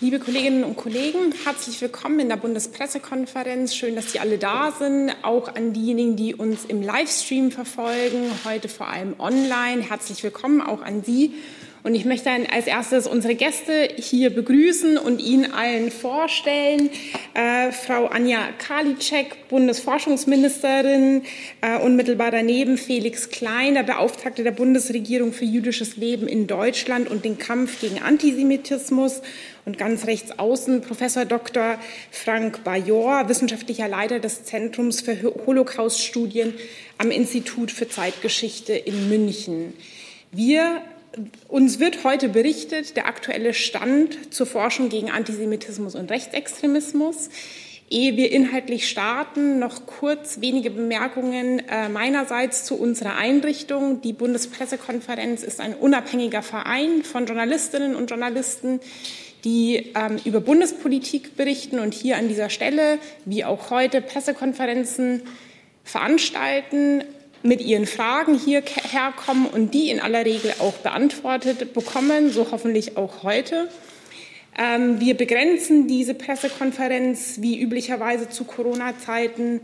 Liebe Kolleginnen und Kollegen, herzlich willkommen in der Bundespressekonferenz. Schön, dass Sie alle da sind. Auch an diejenigen, die uns im Livestream verfolgen, heute vor allem online. Herzlich willkommen auch an Sie. Und ich möchte als erstes unsere Gäste hier begrüßen und Ihnen allen vorstellen. Äh, Frau Anja Karliczek, Bundesforschungsministerin, äh, unmittelbar daneben Felix Klein, der Beauftragte der Bundesregierung für jüdisches Leben in Deutschland und den Kampf gegen Antisemitismus. Und ganz rechts außen Professor Dr. Frank Bajor, wissenschaftlicher Leiter des Zentrums für Holocauststudien am Institut für Zeitgeschichte in München. Wir uns wird heute berichtet, der aktuelle Stand zur Forschung gegen Antisemitismus und Rechtsextremismus. Ehe wir inhaltlich starten, noch kurz wenige Bemerkungen äh, meinerseits zu unserer Einrichtung. Die Bundespressekonferenz ist ein unabhängiger Verein von Journalistinnen und Journalisten, die ähm, über Bundespolitik berichten und hier an dieser Stelle, wie auch heute, Pressekonferenzen veranstalten mit ihren Fragen hierher kommen und die in aller Regel auch beantwortet bekommen, so hoffentlich auch heute. Ähm, wir begrenzen diese Pressekonferenz wie üblicherweise zu Corona-Zeiten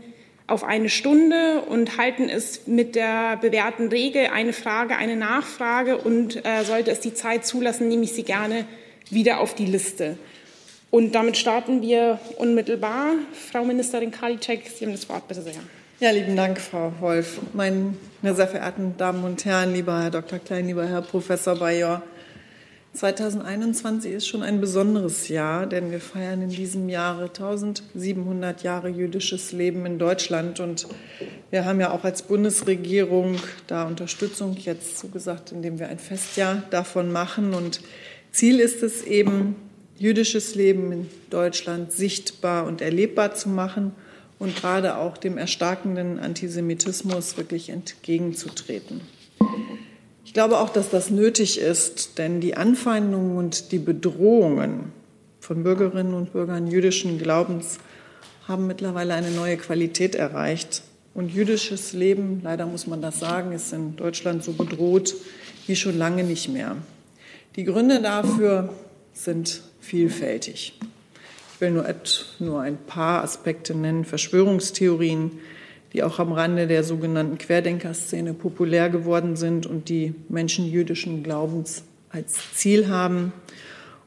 auf eine Stunde und halten es mit der bewährten Regel eine Frage, eine Nachfrage und äh, sollte es die Zeit zulassen, nehme ich sie gerne wieder auf die Liste. Und damit starten wir unmittelbar. Frau Ministerin Karliczek, Sie haben das Wort, bitte sehr. Ja, lieben Dank, Frau Wolf. Meine sehr verehrten Damen und Herren, lieber Herr Dr. Klein, lieber Herr Professor Bayor, 2021 ist schon ein besonderes Jahr, denn wir feiern in diesem Jahre 1700 Jahre jüdisches Leben in Deutschland. Und wir haben ja auch als Bundesregierung da Unterstützung jetzt zugesagt, indem wir ein Festjahr davon machen. Und Ziel ist es eben, jüdisches Leben in Deutschland sichtbar und erlebbar zu machen und gerade auch dem erstarkenden Antisemitismus wirklich entgegenzutreten. Ich glaube auch, dass das nötig ist, denn die Anfeindungen und die Bedrohungen von Bürgerinnen und Bürgern jüdischen Glaubens haben mittlerweile eine neue Qualität erreicht. Und jüdisches Leben, leider muss man das sagen, ist in Deutschland so bedroht wie schon lange nicht mehr. Die Gründe dafür sind vielfältig. Ich will nur, nur ein paar Aspekte nennen. Verschwörungstheorien, die auch am Rande der sogenannten Querdenkerszene populär geworden sind und die Menschen jüdischen Glaubens als Ziel haben.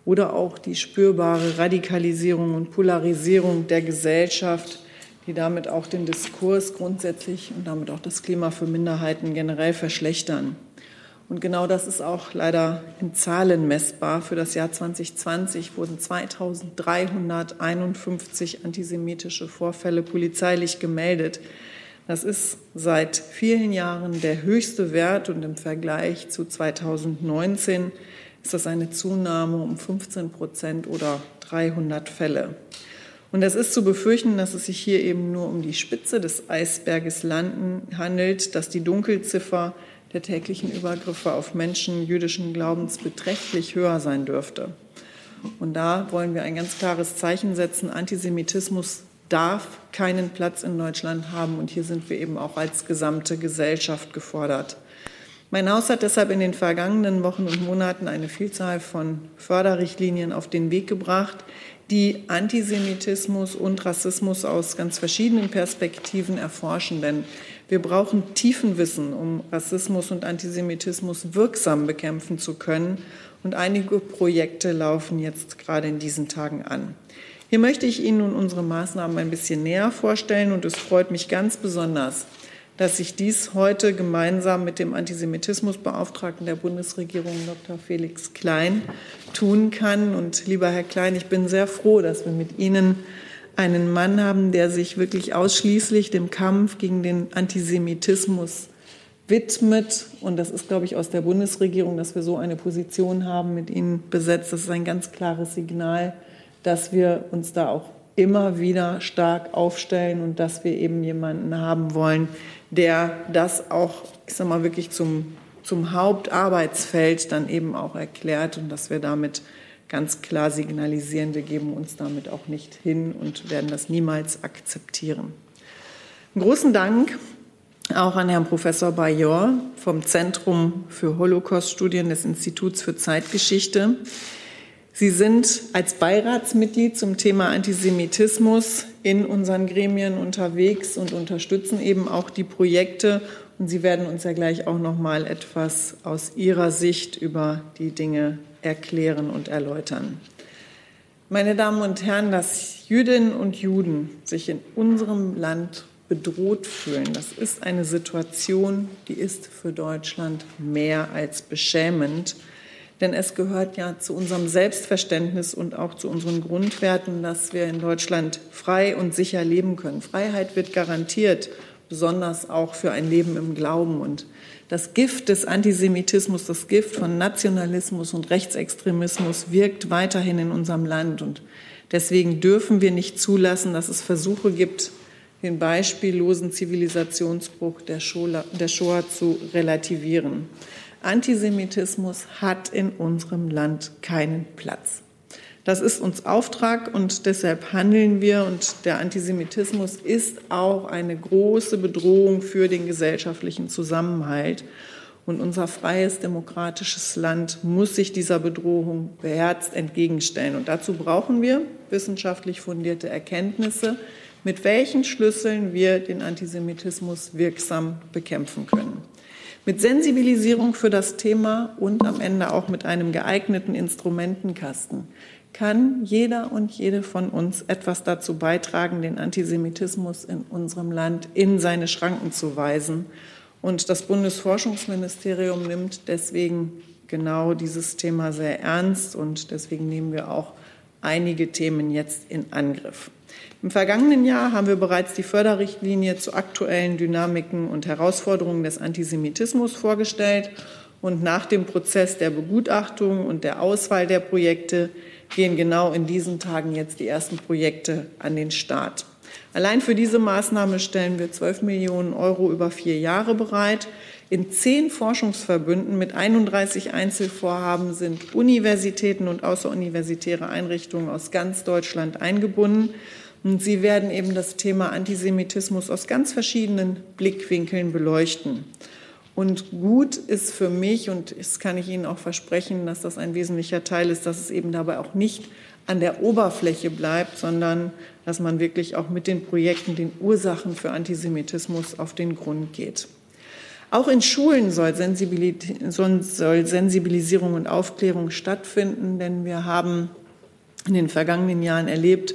Oder auch die spürbare Radikalisierung und Polarisierung der Gesellschaft, die damit auch den Diskurs grundsätzlich und damit auch das Klima für Minderheiten generell verschlechtern. Und genau das ist auch leider in Zahlen messbar. Für das Jahr 2020 wurden 2351 antisemitische Vorfälle polizeilich gemeldet. Das ist seit vielen Jahren der höchste Wert und im Vergleich zu 2019 ist das eine Zunahme um 15 Prozent oder 300 Fälle. Und es ist zu befürchten, dass es sich hier eben nur um die Spitze des Eisberges landen, handelt, dass die Dunkelziffer der täglichen Übergriffe auf Menschen jüdischen Glaubens beträchtlich höher sein dürfte. Und da wollen wir ein ganz klares Zeichen setzen. Antisemitismus darf keinen Platz in Deutschland haben. Und hier sind wir eben auch als gesamte Gesellschaft gefordert. Mein Haus hat deshalb in den vergangenen Wochen und Monaten eine Vielzahl von Förderrichtlinien auf den Weg gebracht, die Antisemitismus und Rassismus aus ganz verschiedenen Perspektiven erforschen. Denn wir brauchen tiefen Wissen, um Rassismus und Antisemitismus wirksam bekämpfen zu können. Und einige Projekte laufen jetzt gerade in diesen Tagen an. Hier möchte ich Ihnen nun unsere Maßnahmen ein bisschen näher vorstellen und es freut mich ganz besonders, dass ich dies heute gemeinsam mit dem Antisemitismusbeauftragten der Bundesregierung, Dr. Felix Klein, tun kann. Und lieber Herr Klein, ich bin sehr froh, dass wir mit Ihnen einen Mann haben, der sich wirklich ausschließlich dem Kampf gegen den Antisemitismus widmet. Und das ist, glaube ich, aus der Bundesregierung, dass wir so eine Position haben, mit Ihnen besetzt. Das ist ein ganz klares Signal, dass wir uns da auch immer wieder stark aufstellen und dass wir eben jemanden haben wollen, der das auch, ich sage mal, wirklich zum, zum Hauptarbeitsfeld dann eben auch erklärt und dass wir damit ganz klar signalisieren, wir geben uns damit auch nicht hin und werden das niemals akzeptieren. Einen großen Dank auch an Herrn Professor Bayor vom Zentrum für Holocaust-Studien des Instituts für Zeitgeschichte. Sie sind als Beiratsmitglied zum Thema Antisemitismus in unseren Gremien unterwegs und unterstützen eben auch die Projekte. Und Sie werden uns ja gleich auch noch mal etwas aus Ihrer Sicht über die Dinge erklären und erläutern. Meine Damen und Herren, dass Jüdinnen und Juden sich in unserem Land bedroht fühlen, das ist eine Situation, die ist für Deutschland mehr als beschämend. Denn es gehört ja zu unserem Selbstverständnis und auch zu unseren Grundwerten, dass wir in Deutschland frei und sicher leben können. Freiheit wird garantiert, besonders auch für ein Leben im Glauben. Und das Gift des Antisemitismus, das Gift von Nationalismus und Rechtsextremismus wirkt weiterhin in unserem Land. Und deswegen dürfen wir nicht zulassen, dass es Versuche gibt, den beispiellosen Zivilisationsbruch der Shoah zu relativieren. Antisemitismus hat in unserem Land keinen Platz. Das ist uns Auftrag und deshalb handeln wir. Und der Antisemitismus ist auch eine große Bedrohung für den gesellschaftlichen Zusammenhalt. Und unser freies, demokratisches Land muss sich dieser Bedrohung beherzt entgegenstellen. Und dazu brauchen wir wissenschaftlich fundierte Erkenntnisse, mit welchen Schlüsseln wir den Antisemitismus wirksam bekämpfen können. Mit Sensibilisierung für das Thema und am Ende auch mit einem geeigneten Instrumentenkasten kann jeder und jede von uns etwas dazu beitragen, den Antisemitismus in unserem Land in seine Schranken zu weisen. Und das Bundesforschungsministerium nimmt deswegen genau dieses Thema sehr ernst und deswegen nehmen wir auch einige Themen jetzt in Angriff. Im vergangenen Jahr haben wir bereits die Förderrichtlinie zu aktuellen Dynamiken und Herausforderungen des Antisemitismus vorgestellt. Und nach dem Prozess der Begutachtung und der Auswahl der Projekte gehen genau in diesen Tagen jetzt die ersten Projekte an den Start. Allein für diese Maßnahme stellen wir 12 Millionen Euro über vier Jahre bereit. In zehn Forschungsverbünden mit 31 Einzelvorhaben sind Universitäten und außeruniversitäre Einrichtungen aus ganz Deutschland eingebunden. Und Sie werden eben das Thema Antisemitismus aus ganz verschiedenen Blickwinkeln beleuchten. Und gut ist für mich, und das kann ich Ihnen auch versprechen, dass das ein wesentlicher Teil ist, dass es eben dabei auch nicht an der Oberfläche bleibt, sondern dass man wirklich auch mit den Projekten den Ursachen für Antisemitismus auf den Grund geht. Auch in Schulen soll, Sensibilisierung und Aufklärung stattfinden, denn wir haben in den vergangenen Jahren erlebt,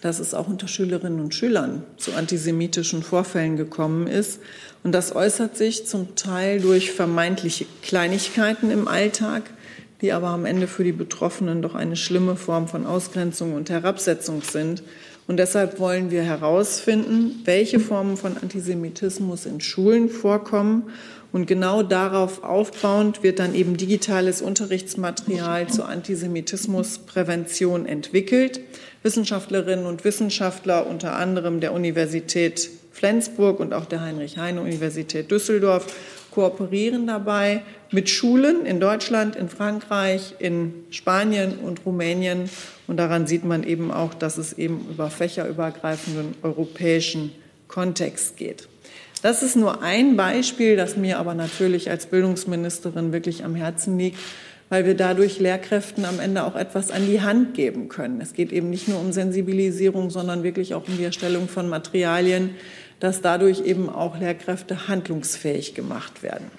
dass es auch unter Schülerinnen und Schülern zu antisemitischen Vorfällen gekommen ist. Und das äußert sich zum Teil durch vermeintliche Kleinigkeiten im Alltag, die aber am Ende für die Betroffenen doch eine schlimme Form von Ausgrenzung und Herabsetzung sind. Und deshalb wollen wir herausfinden, welche Formen von Antisemitismus in Schulen vorkommen. Und genau darauf aufbauend wird dann eben digitales Unterrichtsmaterial zur Antisemitismusprävention entwickelt. Wissenschaftlerinnen und Wissenschaftler unter anderem der Universität Flensburg und auch der Heinrich-Heine-Universität Düsseldorf kooperieren dabei mit Schulen in Deutschland, in Frankreich, in Spanien und Rumänien. Und daran sieht man eben auch, dass es eben über fächerübergreifenden europäischen Kontext geht. Das ist nur ein Beispiel, das mir aber natürlich als Bildungsministerin wirklich am Herzen liegt, weil wir dadurch Lehrkräften am Ende auch etwas an die Hand geben können. Es geht eben nicht nur um Sensibilisierung, sondern wirklich auch um die Erstellung von Materialien, dass dadurch eben auch Lehrkräfte handlungsfähig gemacht werden.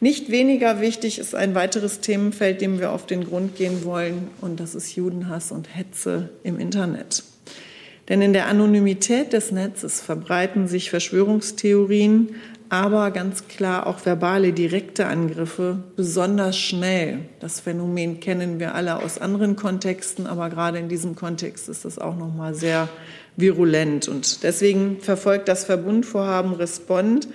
Nicht weniger wichtig ist ein weiteres Themenfeld, dem wir auf den Grund gehen wollen, und das ist Judenhass und Hetze im Internet. Denn in der Anonymität des Netzes verbreiten sich Verschwörungstheorien, aber ganz klar auch verbale direkte Angriffe besonders schnell. Das Phänomen kennen wir alle aus anderen Kontexten, aber gerade in diesem Kontext ist das auch noch mal sehr virulent und deswegen verfolgt das Verbundvorhaben Respond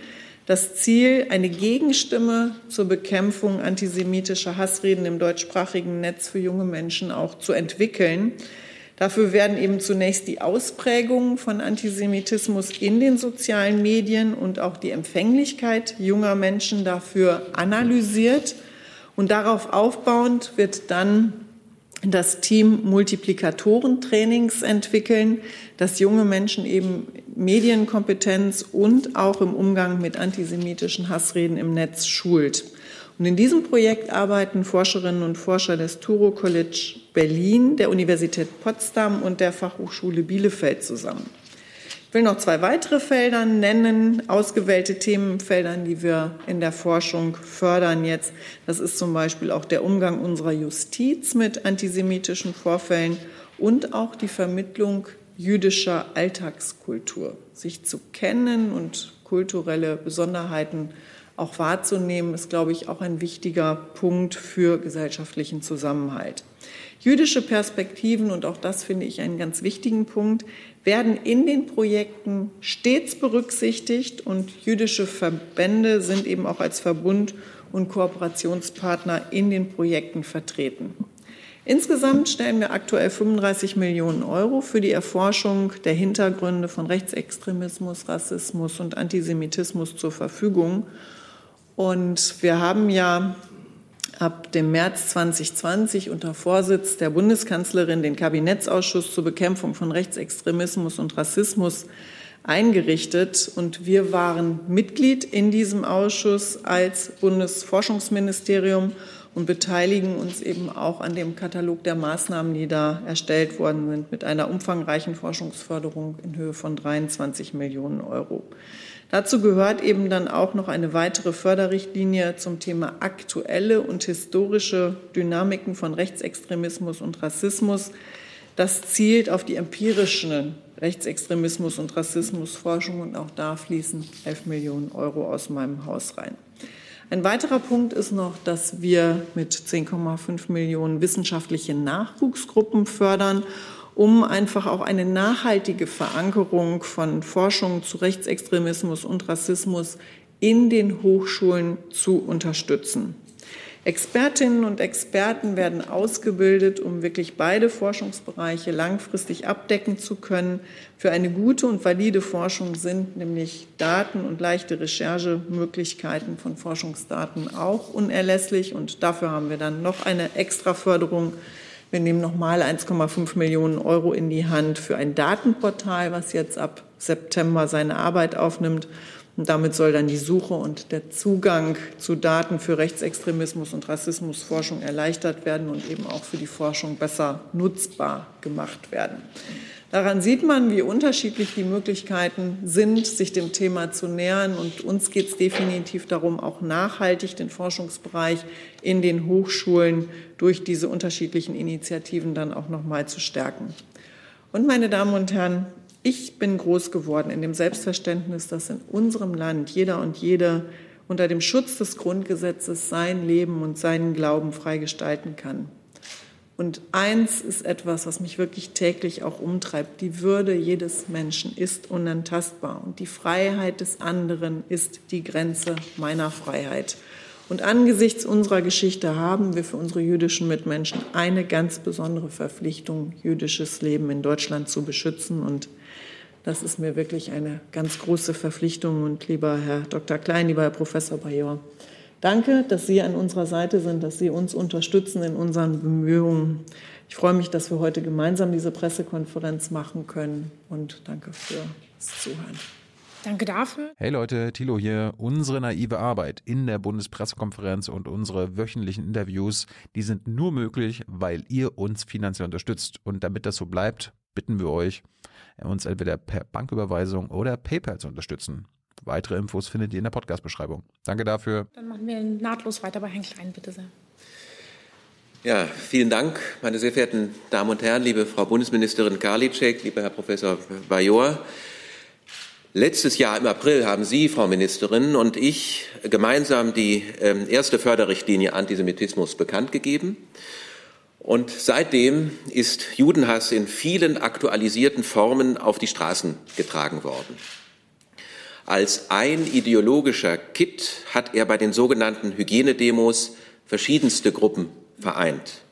das Ziel, eine Gegenstimme zur Bekämpfung antisemitischer Hassreden im deutschsprachigen Netz für junge Menschen auch zu entwickeln. Dafür werden eben zunächst die Ausprägungen von Antisemitismus in den sozialen Medien und auch die Empfänglichkeit junger Menschen dafür analysiert. Und darauf aufbauend wird dann das Team Multiplikatorentrainings entwickeln, das junge Menschen eben Medienkompetenz und auch im Umgang mit antisemitischen Hassreden im Netz schult. Und in diesem Projekt arbeiten Forscherinnen und Forscher des Turo College Berlin, der Universität Potsdam und der Fachhochschule Bielefeld zusammen. Will noch zwei weitere Felder nennen, ausgewählte Themenfeldern, die wir in der Forschung fördern jetzt. Das ist zum Beispiel auch der Umgang unserer Justiz mit antisemitischen Vorfällen und auch die Vermittlung jüdischer Alltagskultur, sich zu kennen und kulturelle Besonderheiten auch wahrzunehmen, ist, glaube ich, auch ein wichtiger Punkt für gesellschaftlichen Zusammenhalt. Jüdische Perspektiven, und auch das finde ich einen ganz wichtigen Punkt, werden in den Projekten stets berücksichtigt und jüdische Verbände sind eben auch als Verbund und Kooperationspartner in den Projekten vertreten. Insgesamt stellen wir aktuell 35 Millionen Euro für die Erforschung der Hintergründe von Rechtsextremismus, Rassismus und Antisemitismus zur Verfügung. Und wir haben ja ab dem März 2020 unter Vorsitz der Bundeskanzlerin den Kabinettsausschuss zur Bekämpfung von Rechtsextremismus und Rassismus eingerichtet. Und wir waren Mitglied in diesem Ausschuss als Bundesforschungsministerium und beteiligen uns eben auch an dem Katalog der Maßnahmen, die da erstellt worden sind, mit einer umfangreichen Forschungsförderung in Höhe von 23 Millionen Euro. Dazu gehört eben dann auch noch eine weitere Förderrichtlinie zum Thema aktuelle und historische Dynamiken von Rechtsextremismus und Rassismus. Das zielt auf die empirische Rechtsextremismus- und Rassismusforschung und auch da fließen 11 Millionen Euro aus meinem Haus rein. Ein weiterer Punkt ist noch, dass wir mit 10,5 Millionen wissenschaftliche Nachwuchsgruppen fördern um einfach auch eine nachhaltige Verankerung von Forschung zu Rechtsextremismus und Rassismus in den Hochschulen zu unterstützen. Expertinnen und Experten werden ausgebildet, um wirklich beide Forschungsbereiche langfristig abdecken zu können. Für eine gute und valide Forschung sind nämlich Daten und leichte Recherchemöglichkeiten von Forschungsdaten auch unerlässlich. Und dafür haben wir dann noch eine Extraförderung wir nehmen nochmal 1,5 Millionen Euro in die Hand für ein Datenportal, was jetzt ab September seine Arbeit aufnimmt. Und damit soll dann die Suche und der Zugang zu Daten für Rechtsextremismus und Rassismusforschung erleichtert werden und eben auch für die Forschung besser nutzbar gemacht werden. Daran sieht man, wie unterschiedlich die Möglichkeiten sind, sich dem Thema zu nähern. Und uns geht es definitiv darum, auch nachhaltig den Forschungsbereich in den Hochschulen durch diese unterschiedlichen Initiativen dann auch noch mal zu stärken. Und meine Damen und Herren, ich bin groß geworden in dem Selbstverständnis, dass in unserem Land jeder und jede unter dem Schutz des Grundgesetzes sein Leben und seinen Glauben frei gestalten kann. Und eins ist etwas, was mich wirklich täglich auch umtreibt. Die Würde jedes Menschen ist unantastbar und die Freiheit des anderen ist die Grenze meiner Freiheit. Und angesichts unserer Geschichte haben wir für unsere jüdischen Mitmenschen eine ganz besondere Verpflichtung, jüdisches Leben in Deutschland zu beschützen. Und das ist mir wirklich eine ganz große Verpflichtung. Und lieber Herr Dr. Klein, lieber Herr Professor Bajor, Danke, dass Sie an unserer Seite sind, dass Sie uns unterstützen in unseren Bemühungen. Ich freue mich, dass wir heute gemeinsam diese Pressekonferenz machen können und danke fürs Zuhören. Danke dafür. Hey Leute, Thilo hier. Unsere naive Arbeit in der Bundespressekonferenz und unsere wöchentlichen Interviews, die sind nur möglich, weil ihr uns finanziell unterstützt. Und damit das so bleibt, bitten wir euch, uns entweder per Banküberweisung oder PayPal zu unterstützen. Weitere Infos findet ihr in der Podcast-Beschreibung. Danke dafür. Dann machen wir nahtlos weiter bei Herrn Klein, bitte sehr. Ja, vielen Dank, meine sehr verehrten Damen und Herren, liebe Frau Bundesministerin Karliczek, lieber Herr Professor Bajor. Letztes Jahr im April haben Sie, Frau Ministerin, und ich gemeinsam die ähm, erste Förderrichtlinie Antisemitismus bekannt gegeben. Und seitdem ist Judenhass in vielen aktualisierten Formen auf die Straßen getragen worden. Als ein ideologischer Kit hat er bei den sogenannten Hygienedemos verschiedenste Gruppen vereint.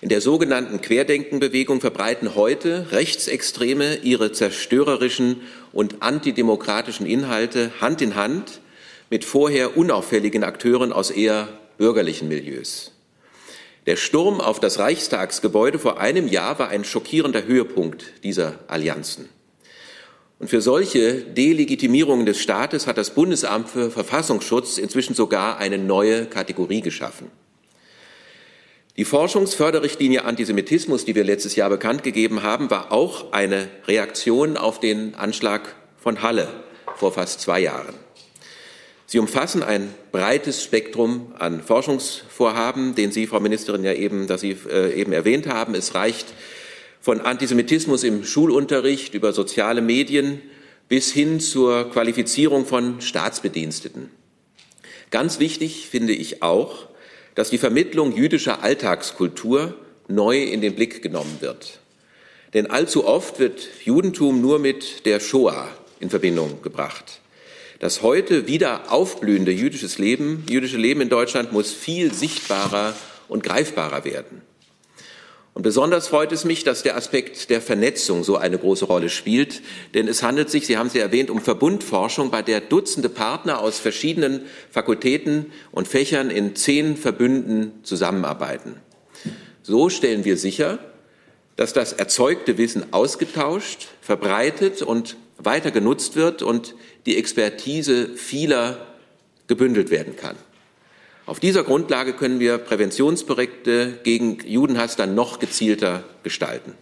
In der sogenannten Querdenkenbewegung verbreiten heute Rechtsextreme ihre zerstörerischen und antidemokratischen Inhalte Hand in Hand mit vorher unauffälligen Akteuren aus eher bürgerlichen Milieus. Der Sturm auf das Reichstagsgebäude vor einem Jahr war ein schockierender Höhepunkt dieser Allianzen. Und für solche Delegitimierungen des Staates hat das Bundesamt für Verfassungsschutz inzwischen sogar eine neue Kategorie geschaffen. Die Forschungsförderrichtlinie Antisemitismus, die wir letztes Jahr bekannt gegeben haben, war auch eine Reaktion auf den Anschlag von Halle vor fast zwei Jahren. Sie umfassen ein breites Spektrum an Forschungsvorhaben, den Sie, Frau Ministerin, ja eben, dass Sie äh, eben erwähnt haben. Es reicht von Antisemitismus im Schulunterricht über soziale Medien bis hin zur Qualifizierung von Staatsbediensteten. Ganz wichtig finde ich auch, dass die Vermittlung jüdischer Alltagskultur neu in den Blick genommen wird. Denn allzu oft wird Judentum nur mit der Shoah in Verbindung gebracht. Das heute wieder aufblühende jüdisches Leben, jüdische Leben in Deutschland muss viel sichtbarer und greifbarer werden. Und besonders freut es mich, dass der Aspekt der Vernetzung so eine große Rolle spielt, denn es handelt sich, Sie haben sie erwähnt, um Verbundforschung, bei der Dutzende Partner aus verschiedenen Fakultäten und Fächern in zehn Verbünden zusammenarbeiten. So stellen wir sicher, dass das erzeugte Wissen ausgetauscht, verbreitet und weiter genutzt wird und die Expertise vieler gebündelt werden kann. Auf dieser Grundlage können wir Präventionsprojekte gegen Judenhass dann noch gezielter gestalten.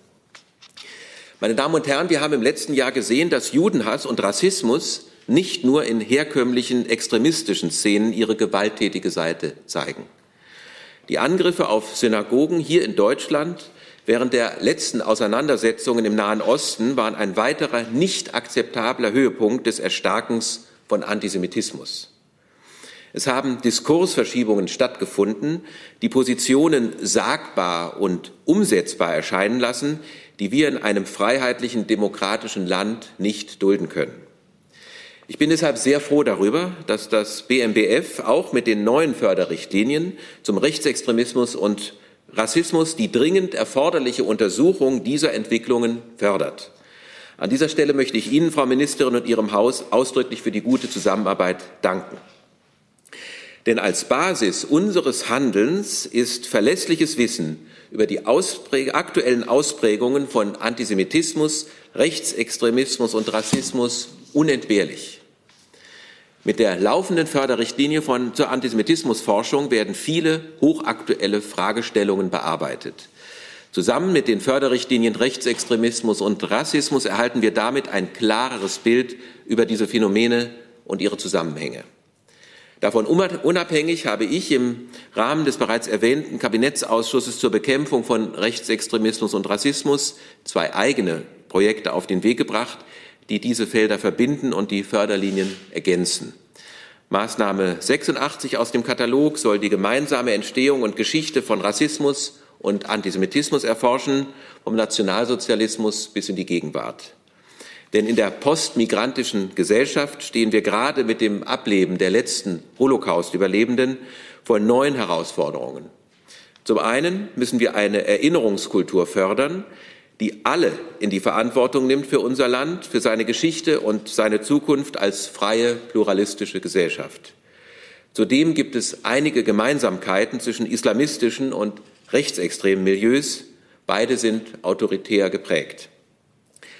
Meine Damen und Herren, wir haben im letzten Jahr gesehen, dass Judenhass und Rassismus nicht nur in herkömmlichen extremistischen Szenen ihre gewalttätige Seite zeigen. Die Angriffe auf Synagogen hier in Deutschland während der letzten Auseinandersetzungen im Nahen Osten waren ein weiterer nicht akzeptabler Höhepunkt des Erstarkens von Antisemitismus. Es haben Diskursverschiebungen stattgefunden, die Positionen sagbar und umsetzbar erscheinen lassen, die wir in einem freiheitlichen, demokratischen Land nicht dulden können. Ich bin deshalb sehr froh darüber, dass das BMBF auch mit den neuen Förderrichtlinien zum Rechtsextremismus und Rassismus die dringend erforderliche Untersuchung dieser Entwicklungen fördert. An dieser Stelle möchte ich Ihnen, Frau Ministerin, und Ihrem Haus ausdrücklich für die gute Zusammenarbeit danken. Denn als Basis unseres Handelns ist verlässliches Wissen über die Auspräg aktuellen Ausprägungen von Antisemitismus, Rechtsextremismus und Rassismus unentbehrlich. Mit der laufenden Förderrichtlinie von, zur Antisemitismusforschung werden viele hochaktuelle Fragestellungen bearbeitet. Zusammen mit den Förderrichtlinien Rechtsextremismus und Rassismus erhalten wir damit ein klareres Bild über diese Phänomene und ihre Zusammenhänge. Davon unabhängig habe ich im Rahmen des bereits erwähnten Kabinettsausschusses zur Bekämpfung von Rechtsextremismus und Rassismus zwei eigene Projekte auf den Weg gebracht, die diese Felder verbinden und die Förderlinien ergänzen. Maßnahme 86 aus dem Katalog soll die gemeinsame Entstehung und Geschichte von Rassismus und Antisemitismus erforschen, vom Nationalsozialismus bis in die Gegenwart. Denn in der postmigrantischen Gesellschaft stehen wir gerade mit dem Ableben der letzten Holocaust-Überlebenden vor neuen Herausforderungen. Zum einen müssen wir eine Erinnerungskultur fördern, die alle in die Verantwortung nimmt für unser Land, für seine Geschichte und seine Zukunft als freie, pluralistische Gesellschaft. Zudem gibt es einige Gemeinsamkeiten zwischen islamistischen und rechtsextremen Milieus. Beide sind autoritär geprägt.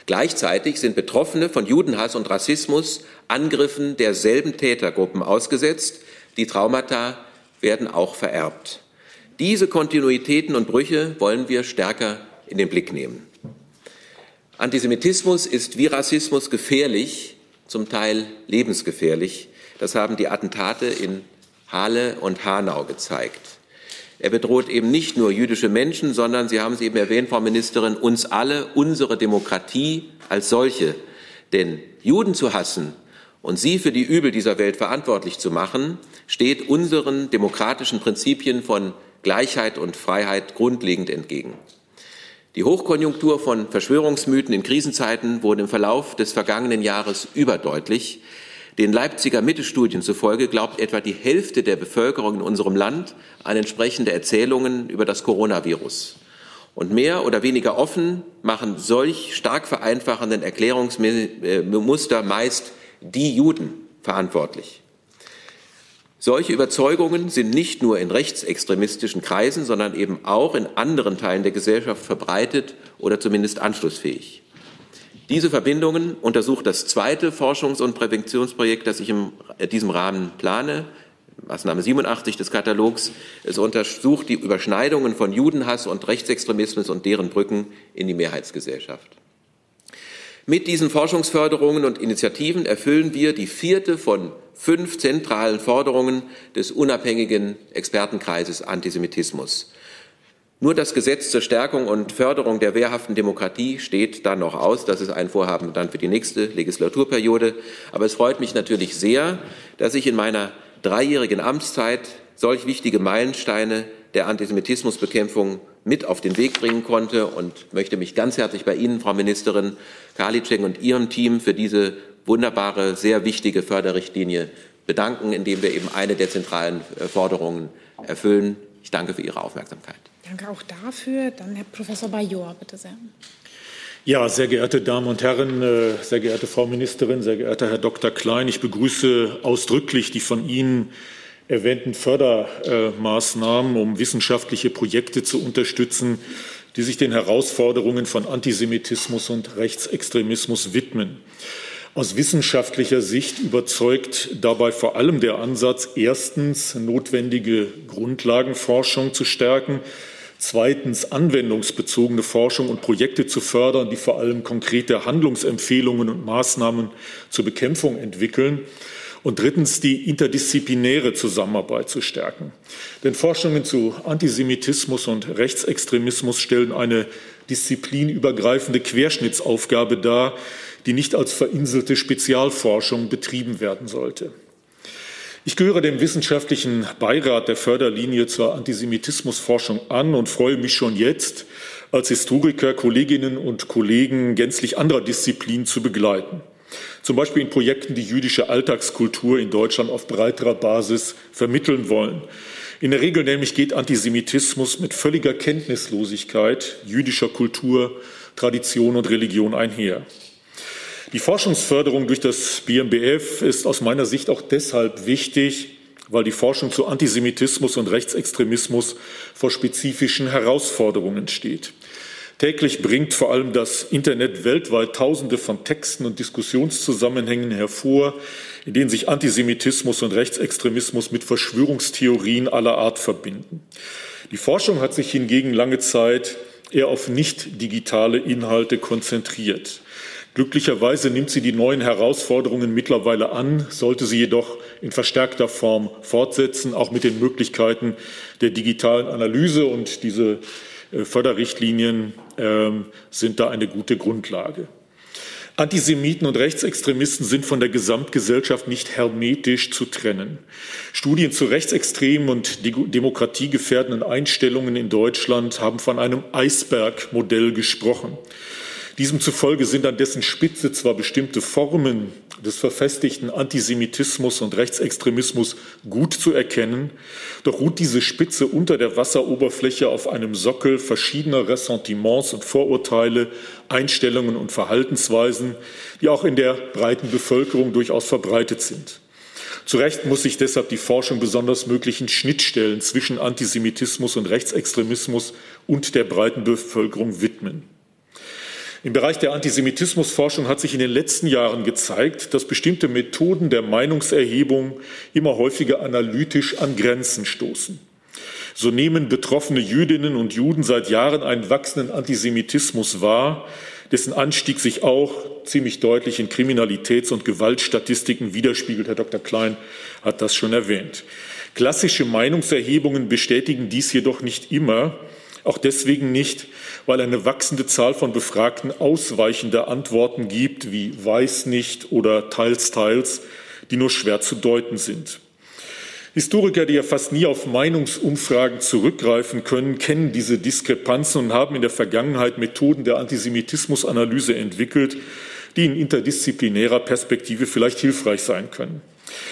Gleichzeitig sind Betroffene von Judenhass und Rassismus Angriffen derselben Tätergruppen ausgesetzt. Die Traumata werden auch vererbt. Diese Kontinuitäten und Brüche wollen wir stärker in den Blick nehmen. Antisemitismus ist wie Rassismus gefährlich, zum Teil lebensgefährlich. Das haben die Attentate in Halle und Hanau gezeigt. Er bedroht eben nicht nur jüdische Menschen, sondern, Sie haben es eben erwähnt, Frau Ministerin, uns alle, unsere Demokratie als solche. Denn Juden zu hassen und sie für die Übel dieser Welt verantwortlich zu machen, steht unseren demokratischen Prinzipien von Gleichheit und Freiheit grundlegend entgegen. Die Hochkonjunktur von Verschwörungsmythen in Krisenzeiten wurde im Verlauf des vergangenen Jahres überdeutlich. Den Leipziger Mitte-Studien zufolge glaubt etwa die Hälfte der Bevölkerung in unserem Land an entsprechende Erzählungen über das Coronavirus. Und mehr oder weniger offen machen solch stark vereinfachenden Erklärungsmuster meist die Juden verantwortlich. Solche Überzeugungen sind nicht nur in rechtsextremistischen Kreisen, sondern eben auch in anderen Teilen der Gesellschaft verbreitet oder zumindest anschlussfähig. Diese Verbindungen untersucht das zweite Forschungs- und Präventionsprojekt, das ich in diesem Rahmen plane. Maßnahme 87 des Katalogs. Es untersucht die Überschneidungen von Judenhass und Rechtsextremismus und deren Brücken in die Mehrheitsgesellschaft. Mit diesen Forschungsförderungen und Initiativen erfüllen wir die vierte von fünf zentralen Forderungen des unabhängigen Expertenkreises Antisemitismus. Nur das Gesetz zur Stärkung und Förderung der wehrhaften Demokratie steht dann noch aus. Das ist ein Vorhaben dann für die nächste Legislaturperiode. Aber es freut mich natürlich sehr, dass ich in meiner dreijährigen Amtszeit solch wichtige Meilensteine der Antisemitismusbekämpfung mit auf den Weg bringen konnte und möchte mich ganz herzlich bei Ihnen, Frau Ministerin Karliczek und Ihrem Team für diese wunderbare, sehr wichtige Förderrichtlinie bedanken, indem wir eben eine der zentralen äh, Forderungen erfüllen. Ich danke für Ihre Aufmerksamkeit. Danke auch dafür. Dann Herr Professor Bajor, bitte sehr. Ja, sehr geehrte Damen und Herren, äh, sehr geehrte Frau Ministerin, sehr geehrter Herr Dr. Klein, ich begrüße ausdrücklich die von Ihnen erwähnten Fördermaßnahmen, um wissenschaftliche Projekte zu unterstützen, die sich den Herausforderungen von Antisemitismus und Rechtsextremismus widmen. Aus wissenschaftlicher Sicht überzeugt dabei vor allem der Ansatz, erstens notwendige Grundlagenforschung zu stärken, zweitens anwendungsbezogene Forschung und Projekte zu fördern, die vor allem konkrete Handlungsempfehlungen und Maßnahmen zur Bekämpfung entwickeln und drittens die interdisziplinäre Zusammenarbeit zu stärken. Denn Forschungen zu Antisemitismus und Rechtsextremismus stellen eine disziplinübergreifende Querschnittsaufgabe dar, die nicht als verinselte Spezialforschung betrieben werden sollte. Ich gehöre dem wissenschaftlichen Beirat der Förderlinie zur Antisemitismusforschung an und freue mich schon jetzt, als Historiker Kolleginnen und Kollegen gänzlich anderer Disziplinen zu begleiten. Zum Beispiel in Projekten, die jüdische Alltagskultur in Deutschland auf breiterer Basis vermitteln wollen. In der Regel nämlich geht Antisemitismus mit völliger Kenntnislosigkeit jüdischer Kultur, Tradition und Religion einher. Die Forschungsförderung durch das BMBF ist aus meiner Sicht auch deshalb wichtig, weil die Forschung zu Antisemitismus und Rechtsextremismus vor spezifischen Herausforderungen steht. Täglich bringt vor allem das Internet weltweit Tausende von Texten und Diskussionszusammenhängen hervor, in denen sich Antisemitismus und Rechtsextremismus mit Verschwörungstheorien aller Art verbinden. Die Forschung hat sich hingegen lange Zeit eher auf nicht digitale Inhalte konzentriert. Glücklicherweise nimmt sie die neuen Herausforderungen mittlerweile an, sollte sie jedoch in verstärkter Form fortsetzen, auch mit den Möglichkeiten der digitalen Analyse. Und diese äh, Förderrichtlinien ähm, sind da eine gute Grundlage. Antisemiten und Rechtsextremisten sind von der Gesamtgesellschaft nicht hermetisch zu trennen. Studien zu rechtsextremen und demokratiegefährdenden Einstellungen in Deutschland haben von einem Eisbergmodell gesprochen. Diesem zufolge sind an dessen Spitze zwar bestimmte Formen des verfestigten Antisemitismus und Rechtsextremismus gut zu erkennen, doch ruht diese Spitze unter der Wasseroberfläche auf einem Sockel verschiedener Ressentiments und Vorurteile, Einstellungen und Verhaltensweisen, die auch in der breiten Bevölkerung durchaus verbreitet sind. Zu Recht muss sich deshalb die Forschung besonders möglichen Schnittstellen zwischen Antisemitismus und Rechtsextremismus und der breiten Bevölkerung widmen. Im Bereich der Antisemitismusforschung hat sich in den letzten Jahren gezeigt, dass bestimmte Methoden der Meinungserhebung immer häufiger analytisch an Grenzen stoßen. So nehmen betroffene Jüdinnen und Juden seit Jahren einen wachsenden Antisemitismus wahr, dessen Anstieg sich auch ziemlich deutlich in Kriminalitäts- und Gewaltstatistiken widerspiegelt. Herr Dr. Klein hat das schon erwähnt. Klassische Meinungserhebungen bestätigen dies jedoch nicht immer. Auch deswegen nicht, weil eine wachsende Zahl von Befragten ausweichende Antworten gibt, wie weiß nicht oder teils, teils, die nur schwer zu deuten sind. Historiker, die ja fast nie auf Meinungsumfragen zurückgreifen können, kennen diese Diskrepanzen und haben in der Vergangenheit Methoden der Antisemitismusanalyse entwickelt, die in interdisziplinärer Perspektive vielleicht hilfreich sein können.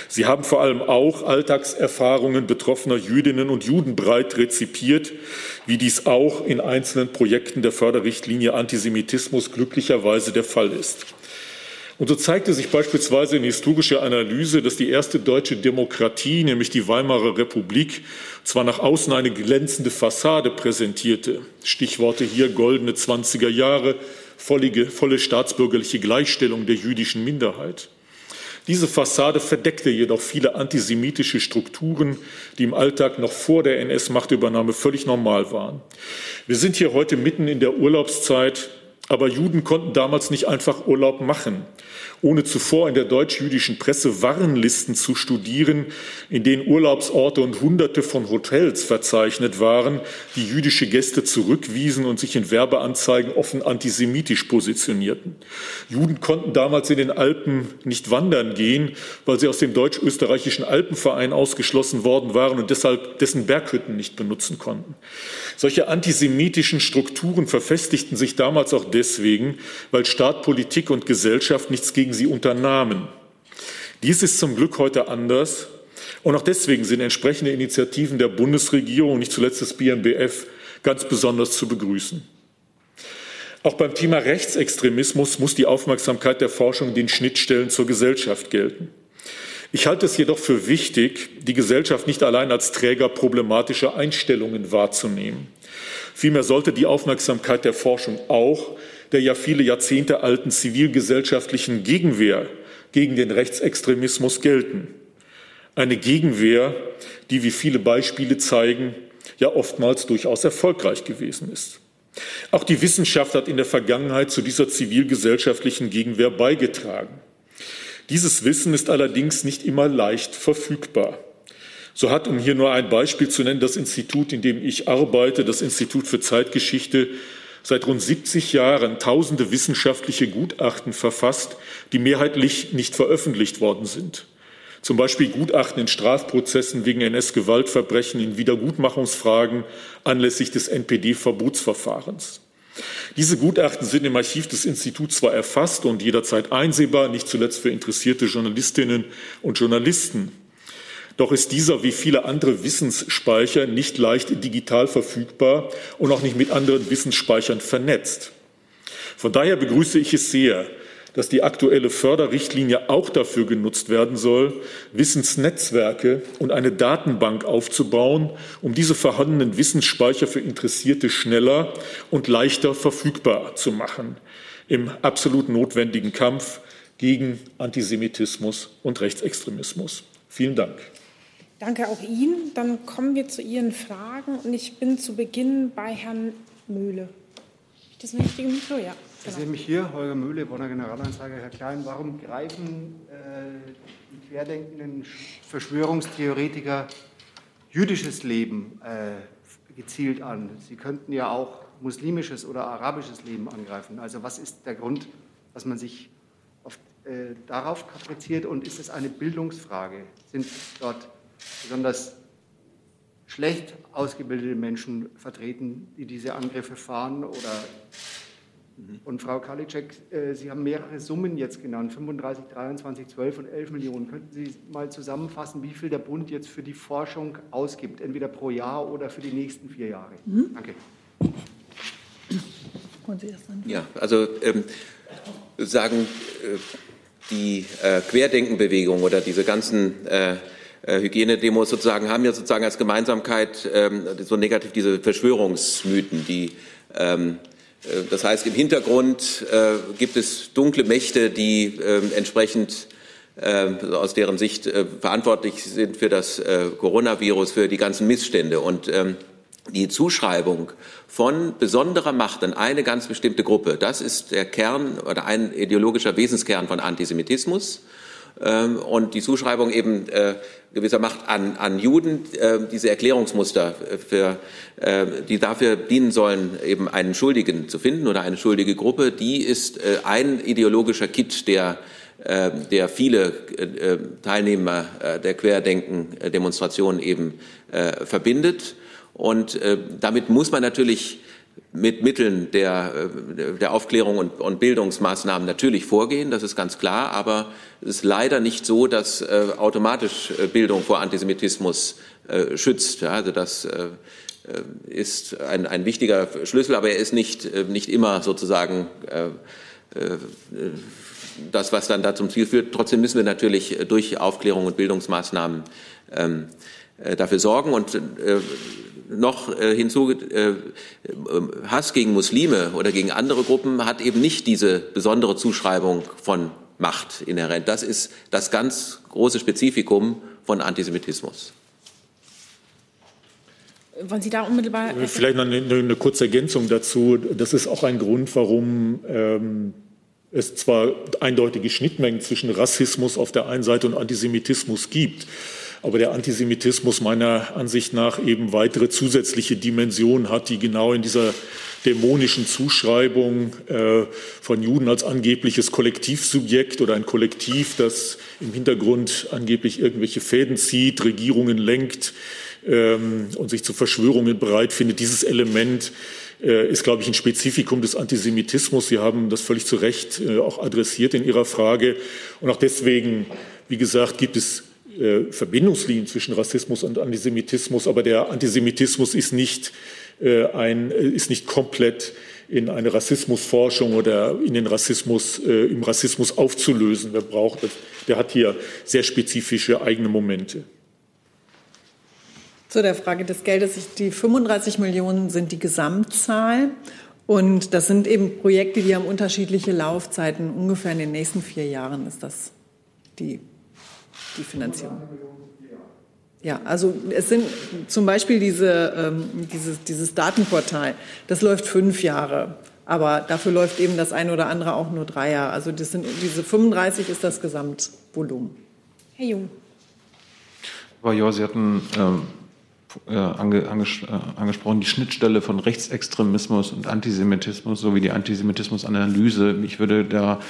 Sie haben vor allem auch Alltagserfahrungen betroffener Jüdinnen und Juden breit rezipiert, wie dies auch in einzelnen Projekten der Förderrichtlinie Antisemitismus glücklicherweise der Fall ist. Und so zeigte sich beispielsweise in historischer Analyse, dass die erste deutsche Demokratie, nämlich die Weimarer Republik, zwar nach außen eine glänzende Fassade präsentierte, Stichworte hier goldene 20er Jahre, volle staatsbürgerliche Gleichstellung der jüdischen Minderheit. Diese Fassade verdeckte jedoch viele antisemitische Strukturen, die im Alltag noch vor der NS-Machtübernahme völlig normal waren. Wir sind hier heute mitten in der Urlaubszeit, aber Juden konnten damals nicht einfach Urlaub machen ohne zuvor in der deutsch-jüdischen Presse Warnlisten zu studieren, in denen Urlaubsorte und Hunderte von Hotels verzeichnet waren, die jüdische Gäste zurückwiesen und sich in Werbeanzeigen offen antisemitisch positionierten. Juden konnten damals in den Alpen nicht wandern gehen, weil sie aus dem deutsch-österreichischen Alpenverein ausgeschlossen worden waren und deshalb dessen Berghütten nicht benutzen konnten. Solche antisemitischen Strukturen verfestigten sich damals auch deswegen, weil Staat, Politik und Gesellschaft nichts gegen sie unternahmen. Dies ist zum Glück heute anders. Und auch deswegen sind entsprechende Initiativen der Bundesregierung, nicht zuletzt des BMBF, ganz besonders zu begrüßen. Auch beim Thema Rechtsextremismus muss die Aufmerksamkeit der Forschung den Schnittstellen zur Gesellschaft gelten. Ich halte es jedoch für wichtig, die Gesellschaft nicht allein als Träger problematischer Einstellungen wahrzunehmen. Vielmehr sollte die Aufmerksamkeit der Forschung auch der ja viele Jahrzehnte alten zivilgesellschaftlichen Gegenwehr gegen den Rechtsextremismus gelten. Eine Gegenwehr, die, wie viele Beispiele zeigen, ja oftmals durchaus erfolgreich gewesen ist. Auch die Wissenschaft hat in der Vergangenheit zu dieser zivilgesellschaftlichen Gegenwehr beigetragen. Dieses Wissen ist allerdings nicht immer leicht verfügbar. So hat, um hier nur ein Beispiel zu nennen, das Institut, in dem ich arbeite, das Institut für Zeitgeschichte, seit rund 70 Jahren tausende wissenschaftliche Gutachten verfasst, die mehrheitlich nicht veröffentlicht worden sind. Zum Beispiel Gutachten in Strafprozessen wegen NS-Gewaltverbrechen, in Wiedergutmachungsfragen anlässlich des NPD-Verbotsverfahrens. Diese Gutachten sind im Archiv des Instituts zwar erfasst und jederzeit einsehbar, nicht zuletzt für interessierte Journalistinnen und Journalisten. Doch ist dieser wie viele andere Wissensspeicher nicht leicht digital verfügbar und auch nicht mit anderen Wissensspeichern vernetzt. Von daher begrüße ich es sehr, dass die aktuelle Förderrichtlinie auch dafür genutzt werden soll, Wissensnetzwerke und eine Datenbank aufzubauen, um diese vorhandenen Wissensspeicher für Interessierte schneller und leichter verfügbar zu machen im absolut notwendigen Kampf gegen Antisemitismus und Rechtsextremismus. Vielen Dank. Danke auch Ihnen. Dann kommen wir zu Ihren Fragen und ich bin zu Beginn bei Herrn Möhle. Ist das ein richtiges Mikro? Ja. Ich sehe mich hier, Holger Mühle, Bonner Generalanzeiger. Herr Klein, warum greifen äh, die querdenkenden Verschwörungstheoretiker jüdisches Leben äh, gezielt an? Sie könnten ja auch muslimisches oder arabisches Leben angreifen. Also was ist der Grund, dass man sich auf, äh, darauf kapriziert und ist es eine Bildungsfrage? Sind dort besonders schlecht ausgebildete Menschen vertreten, die diese Angriffe fahren oder Mhm. Und Frau Karliczek, äh, Sie haben mehrere Summen jetzt genannt, 35, 23, 12 und 11 Millionen. Könnten Sie mal zusammenfassen, wie viel der Bund jetzt für die Forschung ausgibt, entweder pro Jahr oder für die nächsten vier Jahre? Mhm. Danke. Ja, also ähm, sagen äh, die äh, Querdenkenbewegung oder diese ganzen äh, äh, Hygienedemos sozusagen haben ja sozusagen als Gemeinsamkeit ähm, so negativ diese Verschwörungsmythen, die ähm, äh, das heißt, im Hintergrund äh, gibt es dunkle Mächte, die äh, entsprechend aus deren Sicht verantwortlich sind für das Coronavirus, für die ganzen Missstände. Und ähm, die Zuschreibung von besonderer Macht an eine ganz bestimmte Gruppe, das ist der Kern oder ein ideologischer Wesenskern von Antisemitismus. Ähm, und die Zuschreibung eben äh, gewisser Macht an, an Juden, äh, diese Erklärungsmuster, für, äh, die dafür dienen sollen, eben einen Schuldigen zu finden oder eine schuldige Gruppe, die ist äh, ein ideologischer Kit, der äh, der viele äh, Teilnehmer äh, der Querdenken-Demonstrationen eben verbindet. Und damit muss man natürlich mit Mitteln der, äh, der Aufklärung und, und, Bildungsmaßnahmen natürlich vorgehen, das ist ganz klar, aber es ist leider nicht so, dass äh, automatisch äh, Bildung vor Antisemitismus äh, schützt. Ja, also das äh, äh, ist ein, ein, wichtiger Schlüssel, aber er ist nicht, nicht immer sozusagen das, was dann da zum Ziel führt. Trotzdem müssen wir natürlich durch Aufklärung und Bildungsmaßnahmen ähm, dafür sorgen und noch äh, hinzu, äh, Hass gegen Muslime oder gegen andere Gruppen hat eben nicht diese besondere Zuschreibung von Macht inhärent. Das ist das ganz große Spezifikum von Antisemitismus. Wollen Sie da unmittelbar. Vielleicht noch eine, eine kurze Ergänzung dazu. Das ist auch ein Grund, warum ähm, es zwar eindeutige Schnittmengen zwischen Rassismus auf der einen Seite und Antisemitismus gibt, aber der Antisemitismus meiner Ansicht nach eben weitere zusätzliche Dimensionen hat, die genau in dieser dämonischen Zuschreibung äh, von Juden als angebliches Kollektivsubjekt oder ein Kollektiv, das im Hintergrund angeblich irgendwelche Fäden zieht, Regierungen lenkt ähm, und sich zu Verschwörungen bereit findet. Dieses Element äh, ist, glaube ich, ein Spezifikum des Antisemitismus. Sie haben das völlig zu Recht äh, auch adressiert in Ihrer Frage. Und auch deswegen, wie gesagt, gibt es Verbindungslinien zwischen Rassismus und Antisemitismus, aber der Antisemitismus ist nicht, ein, ist nicht komplett in eine Rassismusforschung oder in den Rassismus, im Rassismus aufzulösen. Wer braucht das? Der hat hier sehr spezifische eigene Momente. Zu der Frage des Geldes. Die 35 Millionen sind die Gesamtzahl. Und das sind eben Projekte, die haben unterschiedliche Laufzeiten. Ungefähr in den nächsten vier Jahren ist das die, die Finanzierung. Ja, also es sind zum Beispiel diese, ähm, dieses, dieses Datenportal, das läuft fünf Jahre. Aber dafür läuft eben das eine oder andere auch nur drei Jahre. Also das sind, diese 35 ist das Gesamtvolumen. Herr Jung. Frau Jor, Sie hatten ähm äh, ange, äh, angesprochen, die Schnittstelle von Rechtsextremismus und Antisemitismus sowie die Antisemitismusanalyse. Ich würde da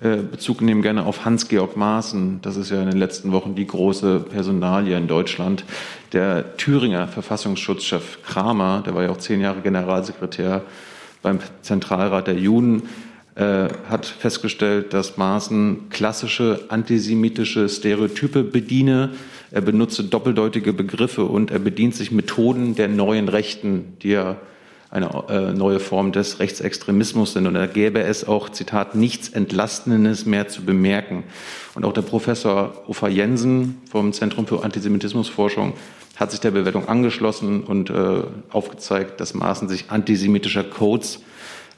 äh, Bezug nehmen gerne auf Hans-Georg Maaßen. Das ist ja in den letzten Wochen die große Personalie in Deutschland. Der Thüringer Verfassungsschutzchef Kramer, der war ja auch zehn Jahre Generalsekretär beim Zentralrat der Juden, äh, hat festgestellt, dass Maaßen klassische antisemitische Stereotype bediene er benutze doppeldeutige Begriffe und er bedient sich Methoden der neuen Rechten, die ja eine äh, neue Form des Rechtsextremismus sind. Und da gäbe es auch, Zitat, nichts Entlastendes mehr zu bemerken. Und auch der Professor Ufa Jensen vom Zentrum für Antisemitismusforschung hat sich der Bewertung angeschlossen und äh, aufgezeigt, dass Maßen sich antisemitischer Codes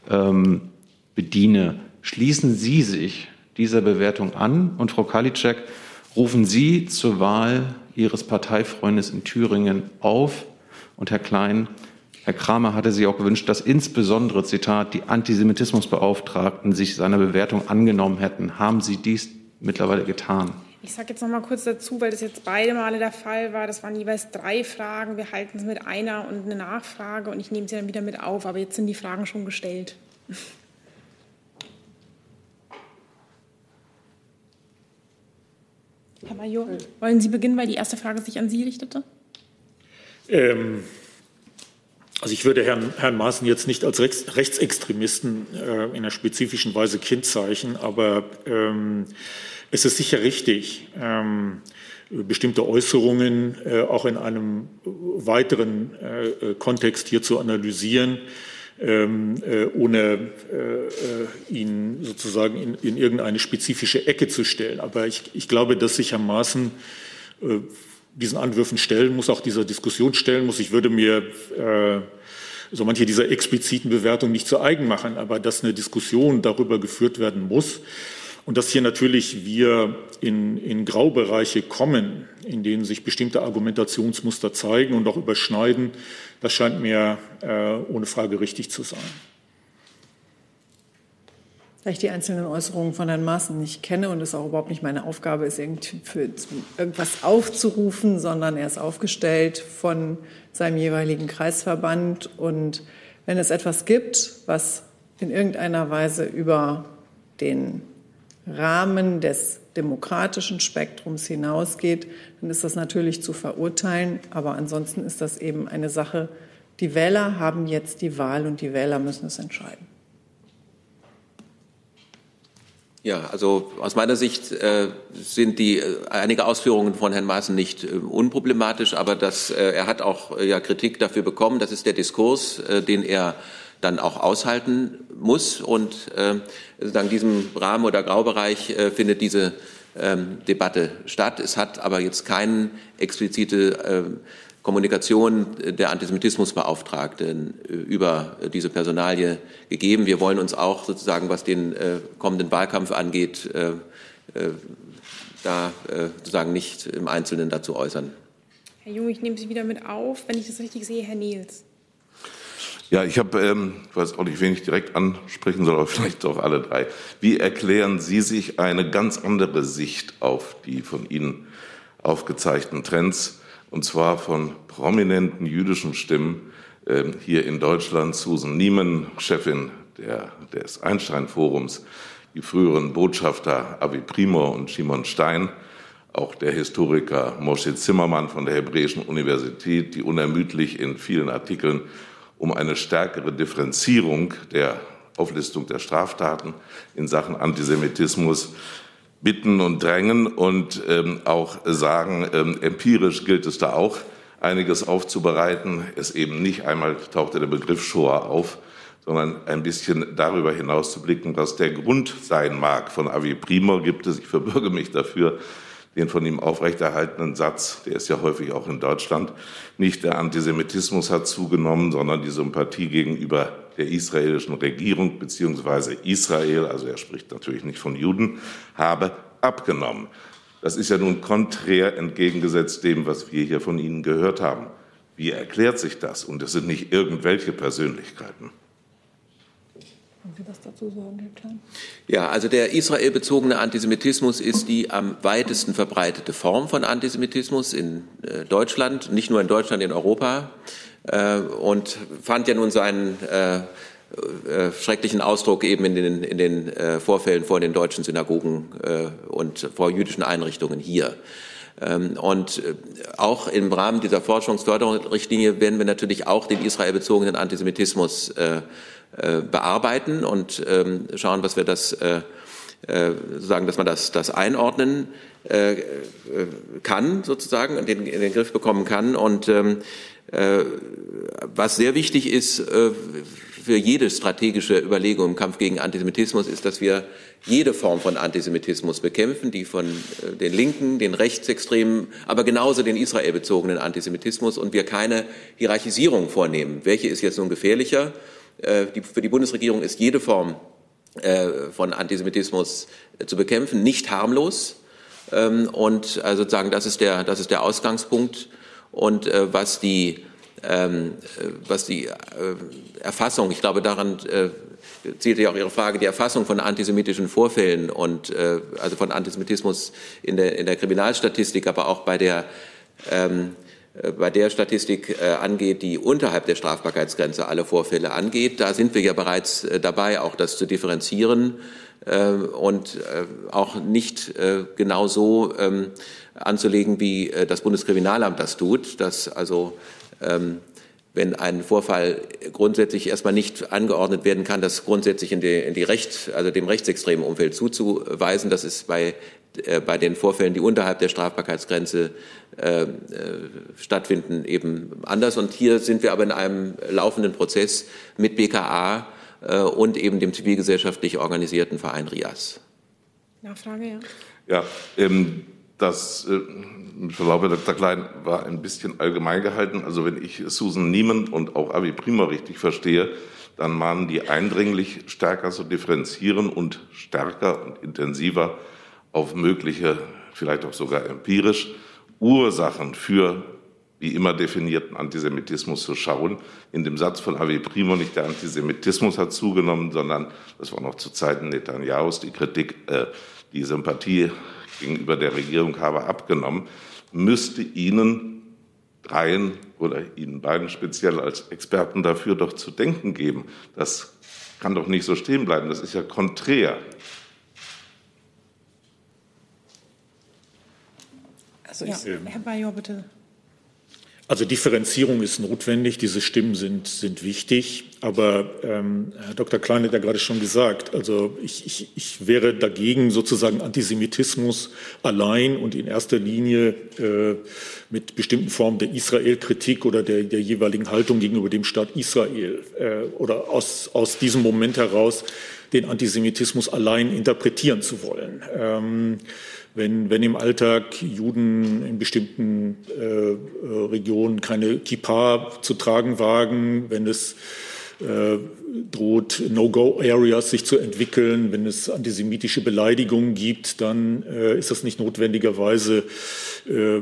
ähm, bediene. Schließen Sie sich dieser Bewertung an? Und Frau Kalitschek, rufen Sie zur Wahl Ihres Parteifreundes in Thüringen auf. Und Herr Klein, Herr Kramer hatte sich auch gewünscht, dass insbesondere, Zitat, die Antisemitismusbeauftragten sich seiner Bewertung angenommen hätten. Haben Sie dies mittlerweile getan? Ich sage jetzt noch mal kurz dazu, weil das jetzt beide Male der Fall war. Das waren jeweils drei Fragen. Wir halten es mit einer und eine Nachfrage und ich nehme sie dann wieder mit auf. Aber jetzt sind die Fragen schon gestellt. Herr Major, wollen Sie beginnen, weil die erste Frage sich an Sie richtete? Ähm, also ich würde Herrn, Herrn Maaßen jetzt nicht als Rechts, Rechtsextremisten äh, in einer spezifischen Weise kennzeichnen, aber ähm, es ist sicher richtig, ähm, bestimmte Äußerungen äh, auch in einem weiteren äh, Kontext hier zu analysieren ähm, äh, ohne äh, äh, ihn sozusagen in, in, irgendeine spezifische Ecke zu stellen. Aber ich, ich glaube, dass sich Herr Maaßen äh, diesen Anwürfen stellen muss, auch dieser Diskussion stellen muss. Ich würde mir äh, so manche dieser expliziten Bewertung nicht zu eigen machen, aber dass eine Diskussion darüber geführt werden muss, und dass hier natürlich wir in, in Graubereiche kommen, in denen sich bestimmte Argumentationsmuster zeigen und auch überschneiden, das scheint mir äh, ohne Frage richtig zu sein. Da ich die einzelnen Äußerungen von Herrn Maaßen nicht kenne und es auch überhaupt nicht meine Aufgabe ist, irgendwas aufzurufen, sondern er ist aufgestellt von seinem jeweiligen Kreisverband. Und wenn es etwas gibt, was in irgendeiner Weise über den Rahmen des demokratischen Spektrums hinausgeht, dann ist das natürlich zu verurteilen. Aber ansonsten ist das eben eine Sache, die Wähler haben jetzt die Wahl und die Wähler müssen es entscheiden. Ja, also aus meiner Sicht äh, sind die äh, einige Ausführungen von Herrn Maaßen nicht äh, unproblematisch, aber das, äh, er hat auch äh, ja Kritik dafür bekommen. Das ist der Diskurs, äh, den er dann auch aushalten muss. Und äh, in diesem Rahmen oder Graubereich äh, findet diese ähm, Debatte statt. Es hat aber jetzt keine explizite Kommunikation der Antisemitismusbeauftragten über diese Personalie gegeben. Wir wollen uns auch sozusagen, was den kommenden Wahlkampf angeht, da sozusagen nicht im Einzelnen dazu äußern. Herr Jung, ich nehme Sie wieder mit auf. Wenn ich das richtig sehe, Herr Niels. Ja, ich habe, ähm, ich weiß auch nicht, wen ich direkt ansprechen soll, aber vielleicht doch alle drei. Wie erklären Sie sich eine ganz andere Sicht auf die von Ihnen aufgezeigten Trends, und zwar von prominenten jüdischen Stimmen äh, hier in Deutschland, Susan Niemann, Chefin der, des Einstein-Forums, die früheren Botschafter Avi Primo und Simon Stein, auch der Historiker Moshe Zimmermann von der Hebräischen Universität, die unermüdlich in vielen Artikeln um eine stärkere Differenzierung der Auflistung der Straftaten in Sachen Antisemitismus bitten und drängen und ähm, auch sagen, ähm, empirisch gilt es da auch einiges aufzubereiten. Es eben nicht einmal tauchte der Begriff Shoah auf, sondern ein bisschen darüber hinaus zu blicken, was der Grund sein mag. Von Avi Primo gibt es, ich verbürge mich dafür, den von ihm aufrechterhaltenen Satz, der ist ja häufig auch in Deutschland, nicht der Antisemitismus hat zugenommen, sondern die Sympathie gegenüber der israelischen Regierung beziehungsweise Israel, also er spricht natürlich nicht von Juden, habe abgenommen. Das ist ja nun konträr entgegengesetzt dem, was wir hier von Ihnen gehört haben. Wie erklärt sich das? Und es sind nicht irgendwelche Persönlichkeiten. Wollen Sie was dazu sagen, Herr Klein? Ja, also der israelbezogene Antisemitismus ist die am weitesten verbreitete Form von Antisemitismus in äh, Deutschland, nicht nur in Deutschland, in Europa äh, und fand ja nun seinen äh, schrecklichen Ausdruck eben in den, in den Vorfällen vor den deutschen Synagogen und vor jüdischen Einrichtungen hier. Ähm, und auch im Rahmen dieser Forschungsförderungsrichtlinie werden wir natürlich auch den israelbezogenen Antisemitismus äh, bearbeiten und ähm, schauen, was wir das äh, äh, sozusagen, dass man das, das einordnen kann, sozusagen, und den, in den Griff bekommen kann. Und ähm, was sehr wichtig ist für jede strategische Überlegung im Kampf gegen Antisemitismus, ist, dass wir jede Form von Antisemitismus bekämpfen, die von den Linken, den Rechtsextremen, aber genauso den israelbezogenen Antisemitismus und wir keine Hierarchisierung vornehmen. Welche ist jetzt nun gefährlicher? Äh, für die Bundesregierung ist jede Form äh, von Antisemitismus äh, zu bekämpfen nicht harmlos. Ähm, und also sozusagen, das ist der, das ist der Ausgangspunkt. Und was die, ähm, was die Erfassung, ich glaube, daran zielte ja auch Ihre Frage, die Erfassung von antisemitischen Vorfällen und also von Antisemitismus in der, in der Kriminalstatistik, aber auch bei der ähm, äh, bei der Statistik äh, angeht, die unterhalb der Strafbarkeitsgrenze alle Vorfälle angeht. Da sind wir ja bereits äh, dabei, auch das zu differenzieren und auch nicht genau so ähm, anzulegen, wie das Bundeskriminalamt das tut, dass also ähm, wenn ein Vorfall grundsätzlich erstmal nicht angeordnet werden kann, das grundsätzlich in die, in die Recht, also dem rechtsextremen Umfeld zuzuweisen. Das ist bei äh, bei den Vorfällen, die unterhalb der Strafbarkeitsgrenze äh, äh, stattfinden, eben anders. Und hier sind wir aber in einem laufenden Prozess mit BKA äh, und eben dem zivilgesellschaftlich organisierten Verein RIAS. Nachfrage, ja. Ja, ähm, das, äh, mit Verlaub, Herr Dr. Klein, war ein bisschen allgemein gehalten. Also wenn ich Susan Niemann und auch Avi Prima richtig verstehe, dann mahnen die eindringlich stärker zu differenzieren und stärker und intensiver auf mögliche, vielleicht auch sogar empirisch, Ursachen für wie immer definierten Antisemitismus zu schauen. In dem Satz von Avi Primo nicht der Antisemitismus hat zugenommen, sondern das war noch zu Zeiten Netanyahus die Kritik, äh, die Sympathie gegenüber der Regierung habe abgenommen, müsste Ihnen dreien oder Ihnen beiden speziell als Experten dafür doch zu denken geben. Das kann doch nicht so stehen bleiben. Das ist ja konträr Also ja, Herr Bajor, bitte. Also Differenzierung ist notwendig, diese Stimmen sind, sind wichtig, aber ähm, Herr Dr. Klein hat ja gerade schon gesagt, also ich, ich, ich wäre dagegen, sozusagen Antisemitismus allein und in erster Linie äh, mit bestimmten Formen der Israel-Kritik oder der, der jeweiligen Haltung gegenüber dem Staat Israel äh, oder aus, aus diesem Moment heraus den Antisemitismus allein interpretieren zu wollen. Ähm, wenn, wenn im Alltag Juden in bestimmten äh, Regionen keine Kippa zu tragen wagen, wenn es äh, droht No-Go-Areas sich zu entwickeln. Wenn es antisemitische Beleidigungen gibt, dann äh, ist das nicht notwendigerweise äh,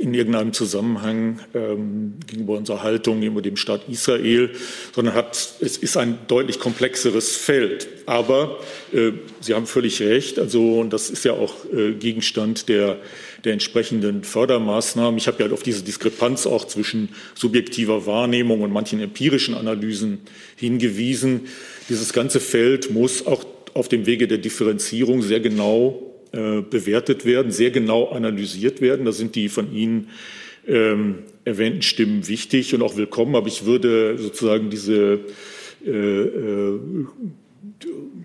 in irgendeinem Zusammenhang ähm, gegenüber unserer Haltung gegenüber dem Staat Israel, sondern hat, es ist ein deutlich komplexeres Feld. Aber äh, Sie haben völlig recht, also, und das ist ja auch äh, Gegenstand der der entsprechenden Fördermaßnahmen. Ich habe ja auf diese Diskrepanz auch zwischen subjektiver Wahrnehmung und manchen empirischen Analysen hingewiesen. Dieses ganze Feld muss auch auf dem Wege der Differenzierung sehr genau äh, bewertet werden, sehr genau analysiert werden. Da sind die von Ihnen ähm, erwähnten Stimmen wichtig und auch willkommen. Aber ich würde sozusagen diese äh, äh,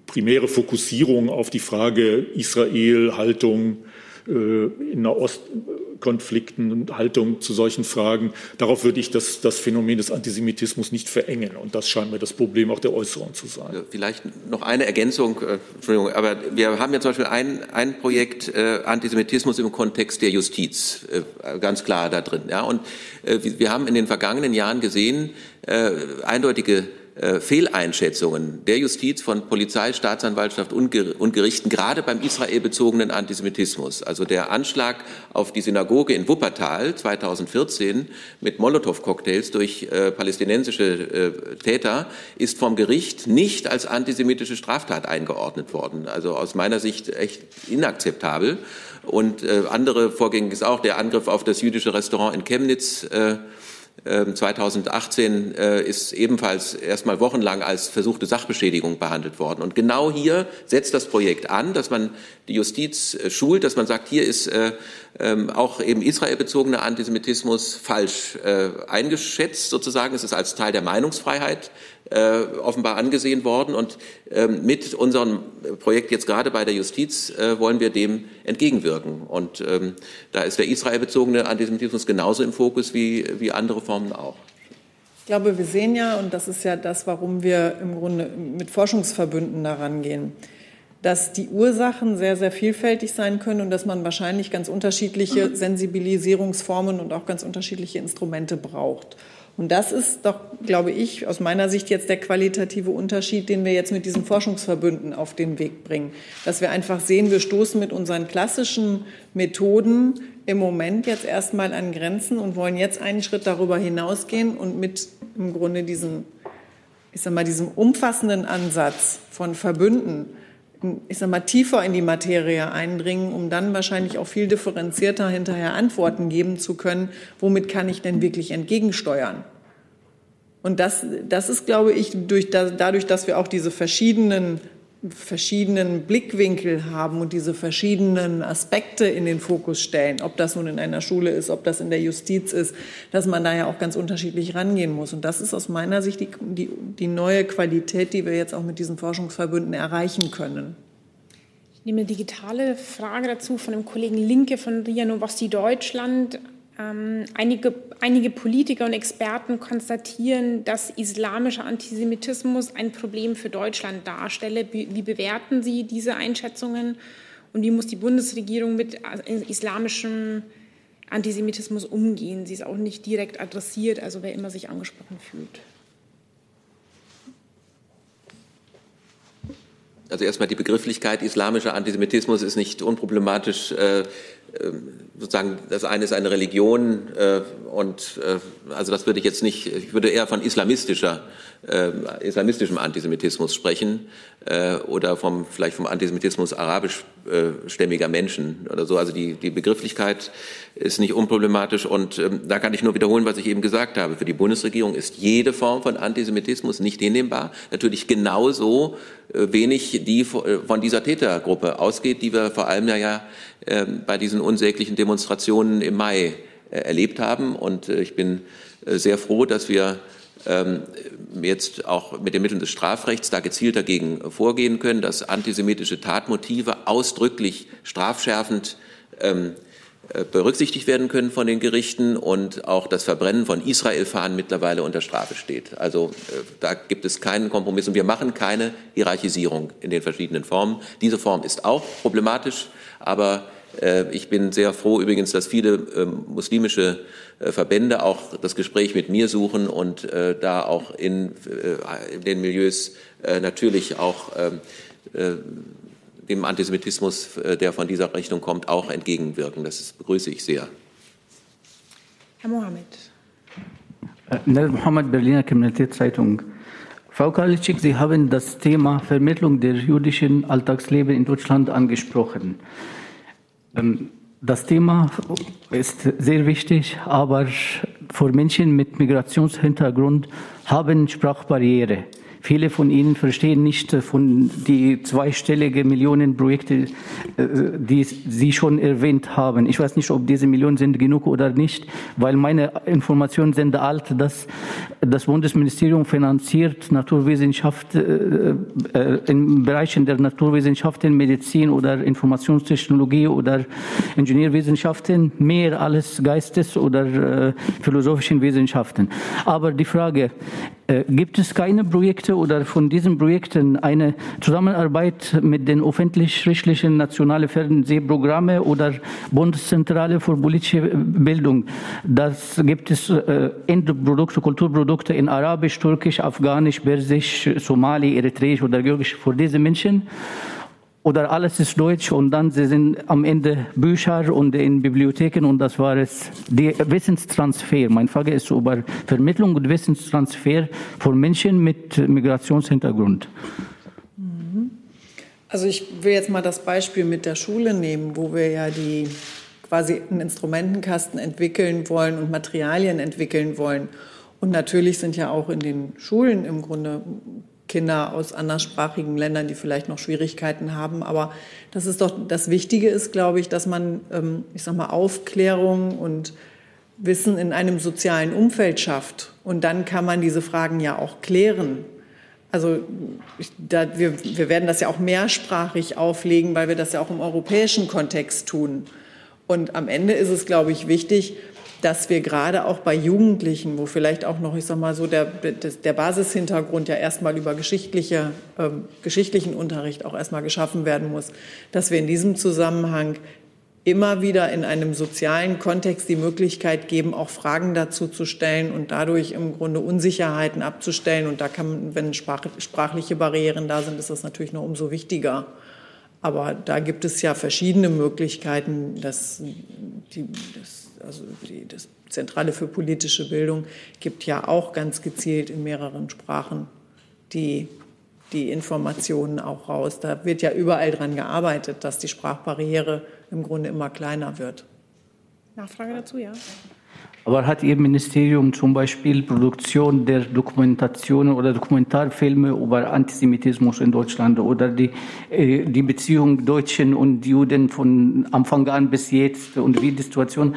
primäre Fokussierung auf die Frage Israel, Haltung, in Nahostkonflikten und Haltung zu solchen Fragen. Darauf würde ich das, das Phänomen des Antisemitismus nicht verengen. Und das scheint mir das Problem auch der Äußerung zu sein. Vielleicht noch eine Ergänzung. Äh, Entschuldigung, aber wir haben ja zum Beispiel ein, ein Projekt äh, Antisemitismus im Kontext der Justiz, äh, ganz klar da drin. Ja? Und äh, wir haben in den vergangenen Jahren gesehen, äh, eindeutige äh, Fehleinschätzungen der Justiz von Polizei, Staatsanwaltschaft und Gerichten, gerade beim israelbezogenen Antisemitismus. Also der Anschlag auf die Synagoge in Wuppertal 2014 mit Molotow-Cocktails durch äh, palästinensische äh, Täter ist vom Gericht nicht als antisemitische Straftat eingeordnet worden. Also aus meiner Sicht echt inakzeptabel. Und äh, andere Vorgänge ist auch der Angriff auf das jüdische Restaurant in Chemnitz. Äh, 2018 ähm, äh, ist ebenfalls erstmal wochenlang als versuchte Sachbeschädigung behandelt worden. Und genau hier setzt das Projekt an, dass man die Justiz äh, schult, dass man sagt, hier ist äh, ähm, auch eben israelbezogener Antisemitismus falsch eingeschätzt sozusagen. Es ist als Teil der Meinungsfreiheit äh, offenbar angesehen worden. Und ähm, mit unserem Projekt jetzt gerade bei der Justiz äh, wollen wir dem entgegenwirken. Und ähm, da ist der israelbezogene Antisemitismus genauso im Fokus wie, wie andere Formen auch. Ich glaube, wir sehen ja, und das ist ja das, warum wir im Grunde mit Forschungsverbünden daran gehen, dass die Ursachen sehr, sehr vielfältig sein können und dass man wahrscheinlich ganz unterschiedliche Sensibilisierungsformen und auch ganz unterschiedliche Instrumente braucht. Und das ist doch, glaube ich, aus meiner Sicht jetzt der qualitative Unterschied, den wir jetzt mit diesen Forschungsverbünden auf den Weg bringen. Dass wir einfach sehen, wir stoßen mit unseren klassischen Methoden im Moment jetzt erstmal an Grenzen und wollen jetzt einen Schritt darüber hinausgehen und mit im Grunde diesen, ich sag mal, diesem umfassenden Ansatz von Verbünden ich sag mal, tiefer in die Materie eindringen, um dann wahrscheinlich auch viel differenzierter hinterher Antworten geben zu können, womit kann ich denn wirklich entgegensteuern. Und das, das ist, glaube ich, durch, dadurch, dass wir auch diese verschiedenen verschiedenen Blickwinkel haben und diese verschiedenen Aspekte in den Fokus stellen, ob das nun in einer Schule ist, ob das in der Justiz ist, dass man da ja auch ganz unterschiedlich rangehen muss. Und das ist aus meiner Sicht die, die, die neue Qualität, die wir jetzt auch mit diesen Forschungsverbünden erreichen können. Ich nehme eine digitale Frage dazu von dem Kollegen Linke von RIA Novosti Deutschland. Ähm, einige, einige Politiker und Experten konstatieren, dass islamischer Antisemitismus ein Problem für Deutschland darstelle. Wie, bewerten Sie diese Einschätzungen und wie muss die Bundesregierung mit äh, islamischem Antisemitismus umgehen? Sie ist auch nicht direkt adressiert, also wer immer sich angesprochen fühlt. Also erstmal die Begrifflichkeit islamischer Antisemitismus ist nicht unproblematisch. Äh, ähm, sozusagen das eine ist eine Religion äh, und äh, also das würde ich jetzt nicht, ich würde eher von islamistischer, äh, islamistischem Antisemitismus sprechen äh, oder vom vielleicht vom Antisemitismus arabischstämmiger Menschen oder so. Also die, die Begrifflichkeit ist nicht unproblematisch und ähm, da kann ich nur wiederholen, was ich eben gesagt habe. Für die Bundesregierung ist jede Form von Antisemitismus nicht hinnehmbar. Natürlich genauso äh, wenig die von dieser Tätergruppe ausgeht, die wir vor allem ja, ja ähm, bei diesen unsäglichen Demonstrationen im Mai äh, erlebt haben. Und äh, ich bin äh, sehr froh, dass wir jetzt auch mit den Mitteln des Strafrechts da gezielt dagegen vorgehen können, dass antisemitische Tatmotive ausdrücklich strafschärfend ähm, äh, berücksichtigt werden können von den Gerichten und auch das Verbrennen von Israel-Fahnen mittlerweile unter Strafe steht. Also äh, da gibt es keinen Kompromiss und wir machen keine Hierarchisierung in den verschiedenen Formen. Diese Form ist auch problematisch, aber äh, ich bin sehr froh übrigens, dass viele ähm, muslimische Verbände auch das Gespräch mit mir suchen und da auch in, in den Milieus natürlich auch ähm, dem Antisemitismus, äh, der von dieser Richtung kommt, auch entgegenwirken. Das begrüße ich sehr. Herr Mohammed. Nel Mohammed, Berliner Kriminalitätszeitung. Frau Karliczek, Sie haben das Thema Vermittlung der jüdischen Alltagsleben in Deutschland angesprochen. Ähm, das Thema ist sehr wichtig, aber für Menschen mit Migrationshintergrund haben Sprachbarriere. Viele von Ihnen verstehen nicht äh, von die zweistellige Millionenprojekte, äh, die Sie schon erwähnt haben. Ich weiß nicht, ob diese Millionen sind genug oder nicht, weil meine Informationen sind alt, dass das Bundesministerium finanziert Naturwissenschaft äh, in Bereichen der Naturwissenschaften, Medizin oder Informationstechnologie oder Ingenieurwissenschaften mehr als Geistes- oder philosophischen Wissenschaften. Aber die Frage, gibt es keine Projekte Projekte oder von diesen Projekten eine Zusammenarbeit mit den öffentlich-rechtlichen nationalen Fernsehprogrammen oder Bundeszentrale für politische Bildung. Das gibt es äh, Endprodukte, Kulturprodukte in Arabisch, Türkisch, Afghanisch, Persisch, Somali, Eritreisch oder Georgisch für diese Menschen oder alles ist Deutsch und dann sie sind am Ende Bücher und in Bibliotheken und das war es. Der Wissenstransfer. Meine Frage ist über Vermittlung und Wissenstransfer von Menschen mit Migrationshintergrund. Mhm. Also ich will jetzt mal das Beispiel mit der Schule nehmen, wo wir ja die quasi einen Instrumentenkasten entwickeln wollen und Materialien entwickeln wollen. Und natürlich sind ja auch in den Schulen im Grunde Kinder aus anderssprachigen Ländern, die vielleicht noch Schwierigkeiten haben. Aber das ist doch das Wichtige ist, glaube ich, dass man, ähm, ich sag mal, Aufklärung und Wissen in einem sozialen Umfeld schafft. Und dann kann man diese Fragen ja auch klären. Also ich, da, wir, wir werden das ja auch mehrsprachig auflegen, weil wir das ja auch im europäischen Kontext tun. Und am Ende ist es, glaube ich, wichtig, dass wir gerade auch bei Jugendlichen, wo vielleicht auch noch, ich sag mal so, der, der Basishintergrund ja erstmal über geschichtliche, ähm, geschichtlichen Unterricht auch erstmal geschaffen werden muss, dass wir in diesem Zusammenhang immer wieder in einem sozialen Kontext die Möglichkeit geben, auch Fragen dazu zu stellen und dadurch im Grunde Unsicherheiten abzustellen. Und da kann man, wenn sprachliche Barrieren da sind, ist das natürlich noch umso wichtiger. Aber da gibt es ja verschiedene Möglichkeiten, dass die, das also die, das Zentrale für politische Bildung gibt ja auch ganz gezielt in mehreren Sprachen die, die Informationen auch raus. Da wird ja überall dran gearbeitet, dass die Sprachbarriere im Grunde immer kleiner wird. Nachfrage dazu, ja. Aber hat Ihr Ministerium zum Beispiel Produktion der Dokumentationen oder Dokumentarfilme über Antisemitismus in Deutschland oder die, äh, die Beziehung Deutschen und Juden von Anfang an bis jetzt und wie die Situation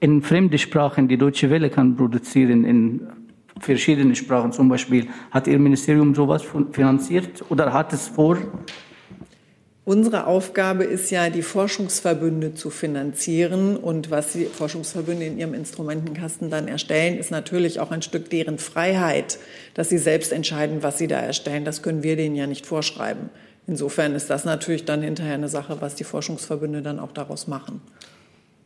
in fremde Sprachen, die Deutsche Welle kann produzieren in verschiedenen Sprachen zum Beispiel. Hat Ihr Ministerium sowas finanziert oder hat es vor? Unsere Aufgabe ist ja, die Forschungsverbünde zu finanzieren. Und was die Forschungsverbünde in ihrem Instrumentenkasten dann erstellen, ist natürlich auch ein Stück deren Freiheit, dass sie selbst entscheiden, was sie da erstellen. Das können wir denen ja nicht vorschreiben. Insofern ist das natürlich dann hinterher eine Sache, was die Forschungsverbünde dann auch daraus machen.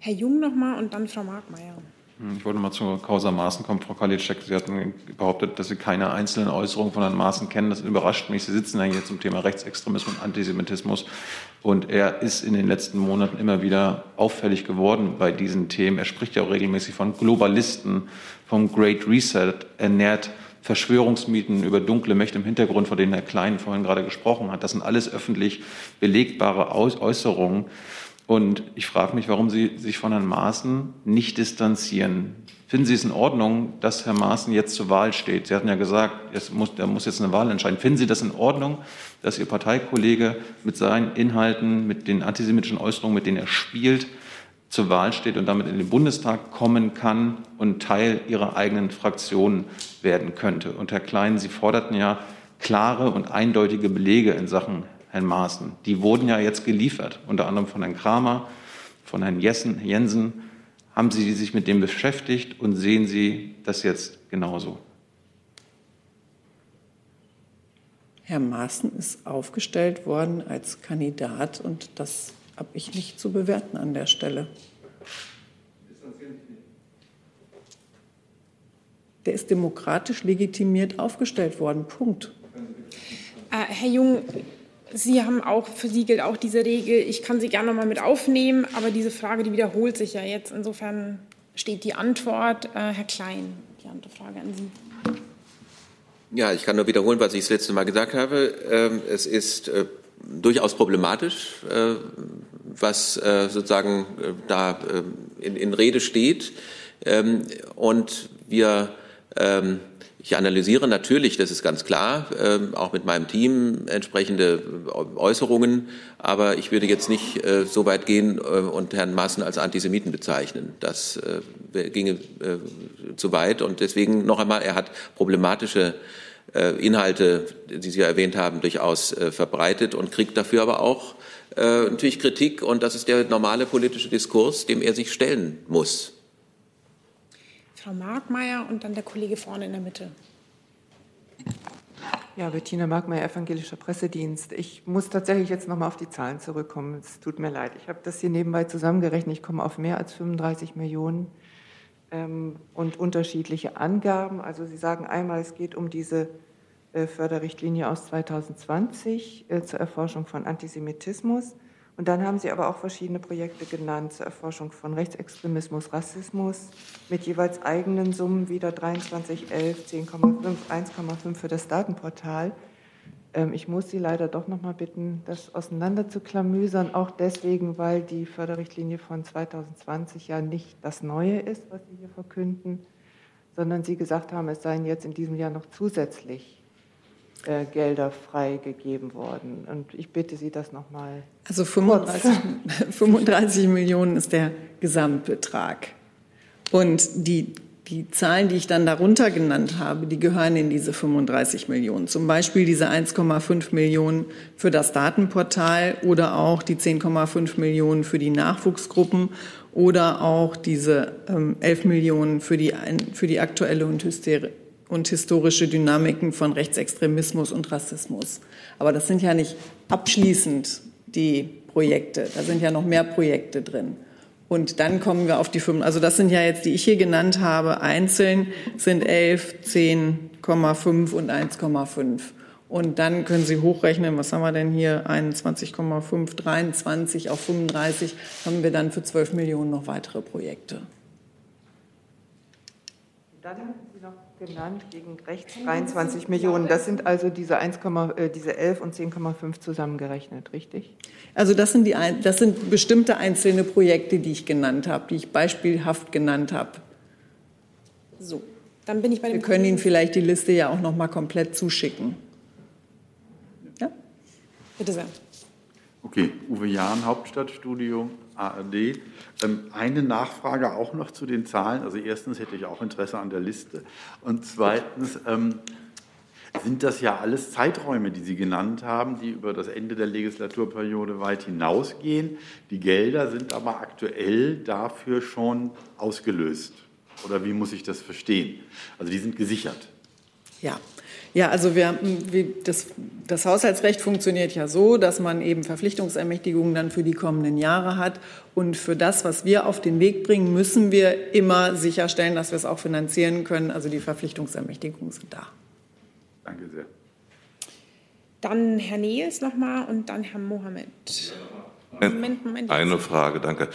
Herr Jung nochmal und dann Frau Markmeier. Hm, ich wollte mal zur Causa Maaßen kommen. Frau Kalitschek, Sie hatten behauptet, dass Sie keine einzelnen Äußerungen von Herrn Maaßen kennen. Das überrascht mich. Sie sitzen ja hier zum Thema Rechtsextremismus und Antisemitismus. Und er ist in den letzten Monaten immer wieder auffällig geworden bei diesen Themen. Er spricht ja auch regelmäßig von Globalisten, vom Great Reset. Er nährt Verschwörungsmieten über dunkle Mächte im Hintergrund, von denen Herr Klein vorhin gerade gesprochen hat. Das sind alles öffentlich belegbare Äußerungen. Und ich frage mich, warum Sie sich von Herrn Maaßen nicht distanzieren. Finden Sie es in Ordnung, dass Herr Maaßen jetzt zur Wahl steht? Sie hatten ja gesagt, es muss, er muss jetzt eine Wahl entscheiden. Finden Sie das in Ordnung, dass Ihr Parteikollege mit seinen Inhalten, mit den antisemitischen Äußerungen, mit denen er spielt, zur Wahl steht und damit in den Bundestag kommen kann und Teil Ihrer eigenen Fraktion werden könnte? Und Herr Klein, Sie forderten ja klare und eindeutige Belege in Sachen Herrn Maaßen. Die wurden ja jetzt geliefert, unter anderem von Herrn Kramer, von Herrn Jessen, Jensen. Haben Sie sich mit dem beschäftigt und sehen Sie das jetzt genauso? Herr Maaßen ist aufgestellt worden als Kandidat und das habe ich nicht zu bewerten an der Stelle. Der ist demokratisch legitimiert aufgestellt worden. Punkt. Äh, Herr Jung, Sie haben auch, für Sie gilt auch diese Regel, ich kann Sie gerne nochmal mit aufnehmen, aber diese Frage, die wiederholt sich ja jetzt. Insofern steht die Antwort. Äh, Herr Klein, die andere Frage an Sie. Ja, ich kann nur wiederholen, was ich das letzte Mal gesagt habe. Ähm, es ist äh, durchaus problematisch, äh, was äh, sozusagen da in, in Rede steht. Ähm, und wir ähm, ich analysiere natürlich, das ist ganz klar, ähm, auch mit meinem Team entsprechende Äußerungen, aber ich würde jetzt nicht äh, so weit gehen äh, und Herrn Maaßen als Antisemiten bezeichnen. Das äh, ginge äh, zu weit und deswegen noch einmal, er hat problematische äh, Inhalte, die Sie ja erwähnt haben, durchaus äh, verbreitet und kriegt dafür aber auch natürlich Kritik und das ist der normale politische Diskurs, dem er sich stellen muss. Frau Markmeier und dann der Kollege vorne in der Mitte. Ja, Bettina Markmeier, Evangelischer Pressedienst. Ich muss tatsächlich jetzt nochmal auf die Zahlen zurückkommen. Es tut mir leid. Ich habe das hier nebenbei zusammengerechnet. Ich komme auf mehr als 35 Millionen ähm, und unterschiedliche Angaben. Also Sie sagen einmal, es geht um diese äh, Förderrichtlinie aus 2020 äh, zur Erforschung von Antisemitismus. Und dann haben Sie aber auch verschiedene Projekte genannt zur Erforschung von Rechtsextremismus, Rassismus mit jeweils eigenen Summen, wieder 2311, 10,5, 1,5 für das Datenportal. Ähm, ich muss Sie leider doch noch mal bitten, das auseinander zu klamüsern, auch deswegen, weil die Förderrichtlinie von 2020 ja nicht das Neue ist, was Sie hier verkünden, sondern Sie gesagt haben, es seien jetzt in diesem Jahr noch zusätzlich äh, Gelder freigegeben worden. Und ich bitte Sie, das nochmal. Also 35, 35 Millionen ist der Gesamtbetrag. Und die, die Zahlen, die ich dann darunter genannt habe, die gehören in diese 35 Millionen. Zum Beispiel diese 1,5 Millionen für das Datenportal oder auch die 10,5 Millionen für die Nachwuchsgruppen oder auch diese ähm, 11 Millionen für die, für die aktuelle und und historische Dynamiken von Rechtsextremismus und Rassismus. Aber das sind ja nicht abschließend die Projekte. Da sind ja noch mehr Projekte drin. Und dann kommen wir auf die fünf. Also das sind ja jetzt, die ich hier genannt habe, einzeln sind 11, 10,5 und 1,5. Und dann können Sie hochrechnen, was haben wir denn hier, 21,5, 23 auf 35, haben wir dann für 12 Millionen noch weitere Projekte. Dann genannt, gegen rechts 23 Millionen. Das sind also diese, 1, äh, diese 11 und 10,5 zusammengerechnet, richtig? Also das sind, die, das sind bestimmte einzelne Projekte, die ich genannt habe, die ich beispielhaft genannt habe. So, dann bin ich bei dem. Wir können Ihnen vielleicht die Liste ja auch noch mal komplett zuschicken. Ja? Bitte sehr. Okay, Uwe Jahn, Hauptstadtstudio, ARD. Ähm, eine Nachfrage auch noch zu den Zahlen. Also erstens hätte ich auch Interesse an der Liste. Und zweitens ähm, sind das ja alles Zeiträume, die Sie genannt haben, die über das Ende der Legislaturperiode weit hinausgehen. Die Gelder sind aber aktuell dafür schon ausgelöst. Oder wie muss ich das verstehen? Also die sind gesichert. Ja, ja, also wir, das, das, Haushaltsrecht funktioniert ja so, dass man eben Verpflichtungsermächtigungen dann für die kommenden Jahre hat. Und für das, was wir auf den Weg bringen, müssen wir immer sicherstellen, dass wir es auch finanzieren können. Also die Verpflichtungsermächtigungen sind da. Danke sehr. Dann Herr Nils nochmal und dann Herr Mohammed. Moment, Moment. Eine Frage, danke.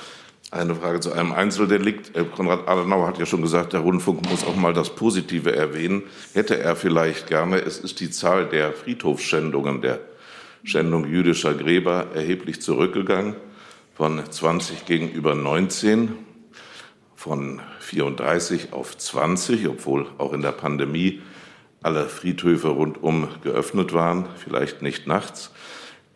Eine Frage zu einem Einzeldelikt. Äh, Konrad Adenauer hat ja schon gesagt, der Rundfunk muss auch mal das Positive erwähnen. Hätte er vielleicht gerne. Es ist die Zahl der Friedhofsschändungen, der Schändung jüdischer Gräber erheblich zurückgegangen. Von 20 gegenüber 19, von 34 auf 20, obwohl auch in der Pandemie alle Friedhöfe rundum geöffnet waren, vielleicht nicht nachts.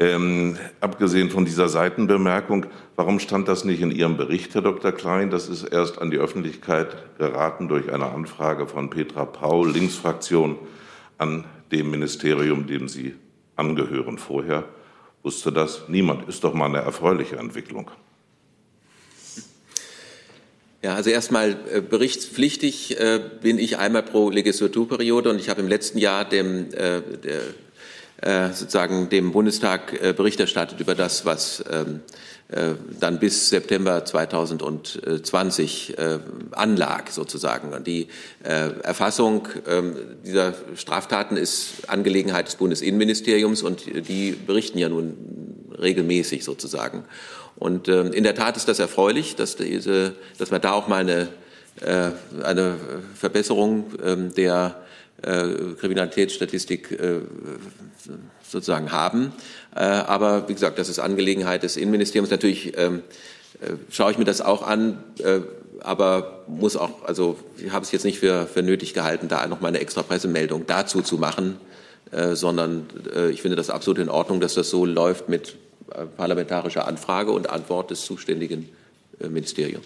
Ähm, abgesehen von dieser Seitenbemerkung, warum stand das nicht in Ihrem Bericht, Herr Dr. Klein? Das ist erst an die Öffentlichkeit geraten durch eine Anfrage von Petra Paul, Linksfraktion, an dem Ministerium, dem Sie angehören. Vorher wusste das niemand. Ist doch mal eine erfreuliche Entwicklung. Ja, also erstmal äh, berichtspflichtig äh, bin ich einmal pro Legislaturperiode und ich habe im letzten Jahr dem, äh, der, sozusagen dem Bundestag äh, Bericht erstattet über das, was ähm, äh, dann bis September 2020 anlag sozusagen. Die Erfassung ähm, dieser Straftaten ist Angelegenheit des Bundesinnenministeriums und die berichten ja nun regelmäßig sozusagen. Und äh, in der Tat ist das erfreulich, dass, diese, dass wir da auch mal eine, äh, eine Verbesserung äh, der äh, Kriminalitätsstatistik äh, sozusagen haben. Äh, aber wie gesagt, das ist Angelegenheit des Innenministeriums. Natürlich ähm, äh, schaue ich mir das auch an, äh, aber muss auch, also ich habe es jetzt nicht für, für nötig gehalten, da noch mal eine extra Pressemeldung dazu zu machen, äh, sondern äh, ich finde das absolut in Ordnung, dass das so läuft mit äh, parlamentarischer Anfrage und Antwort des zuständigen äh, Ministeriums.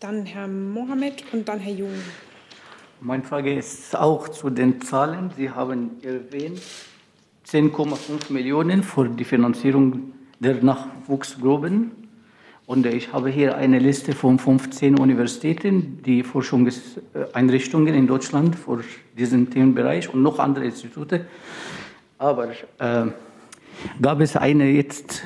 Dann Herr Mohamed und dann Herr Jung. Meine Frage ist auch zu den Zahlen. Sie haben erwähnt 10,5 Millionen für die Finanzierung der Nachwuchsgruppen. Und ich habe hier eine Liste von 15 Universitäten, die Forschungseinrichtungen in Deutschland für diesen Themenbereich und noch andere Institute. Aber äh, gab es eine jetzt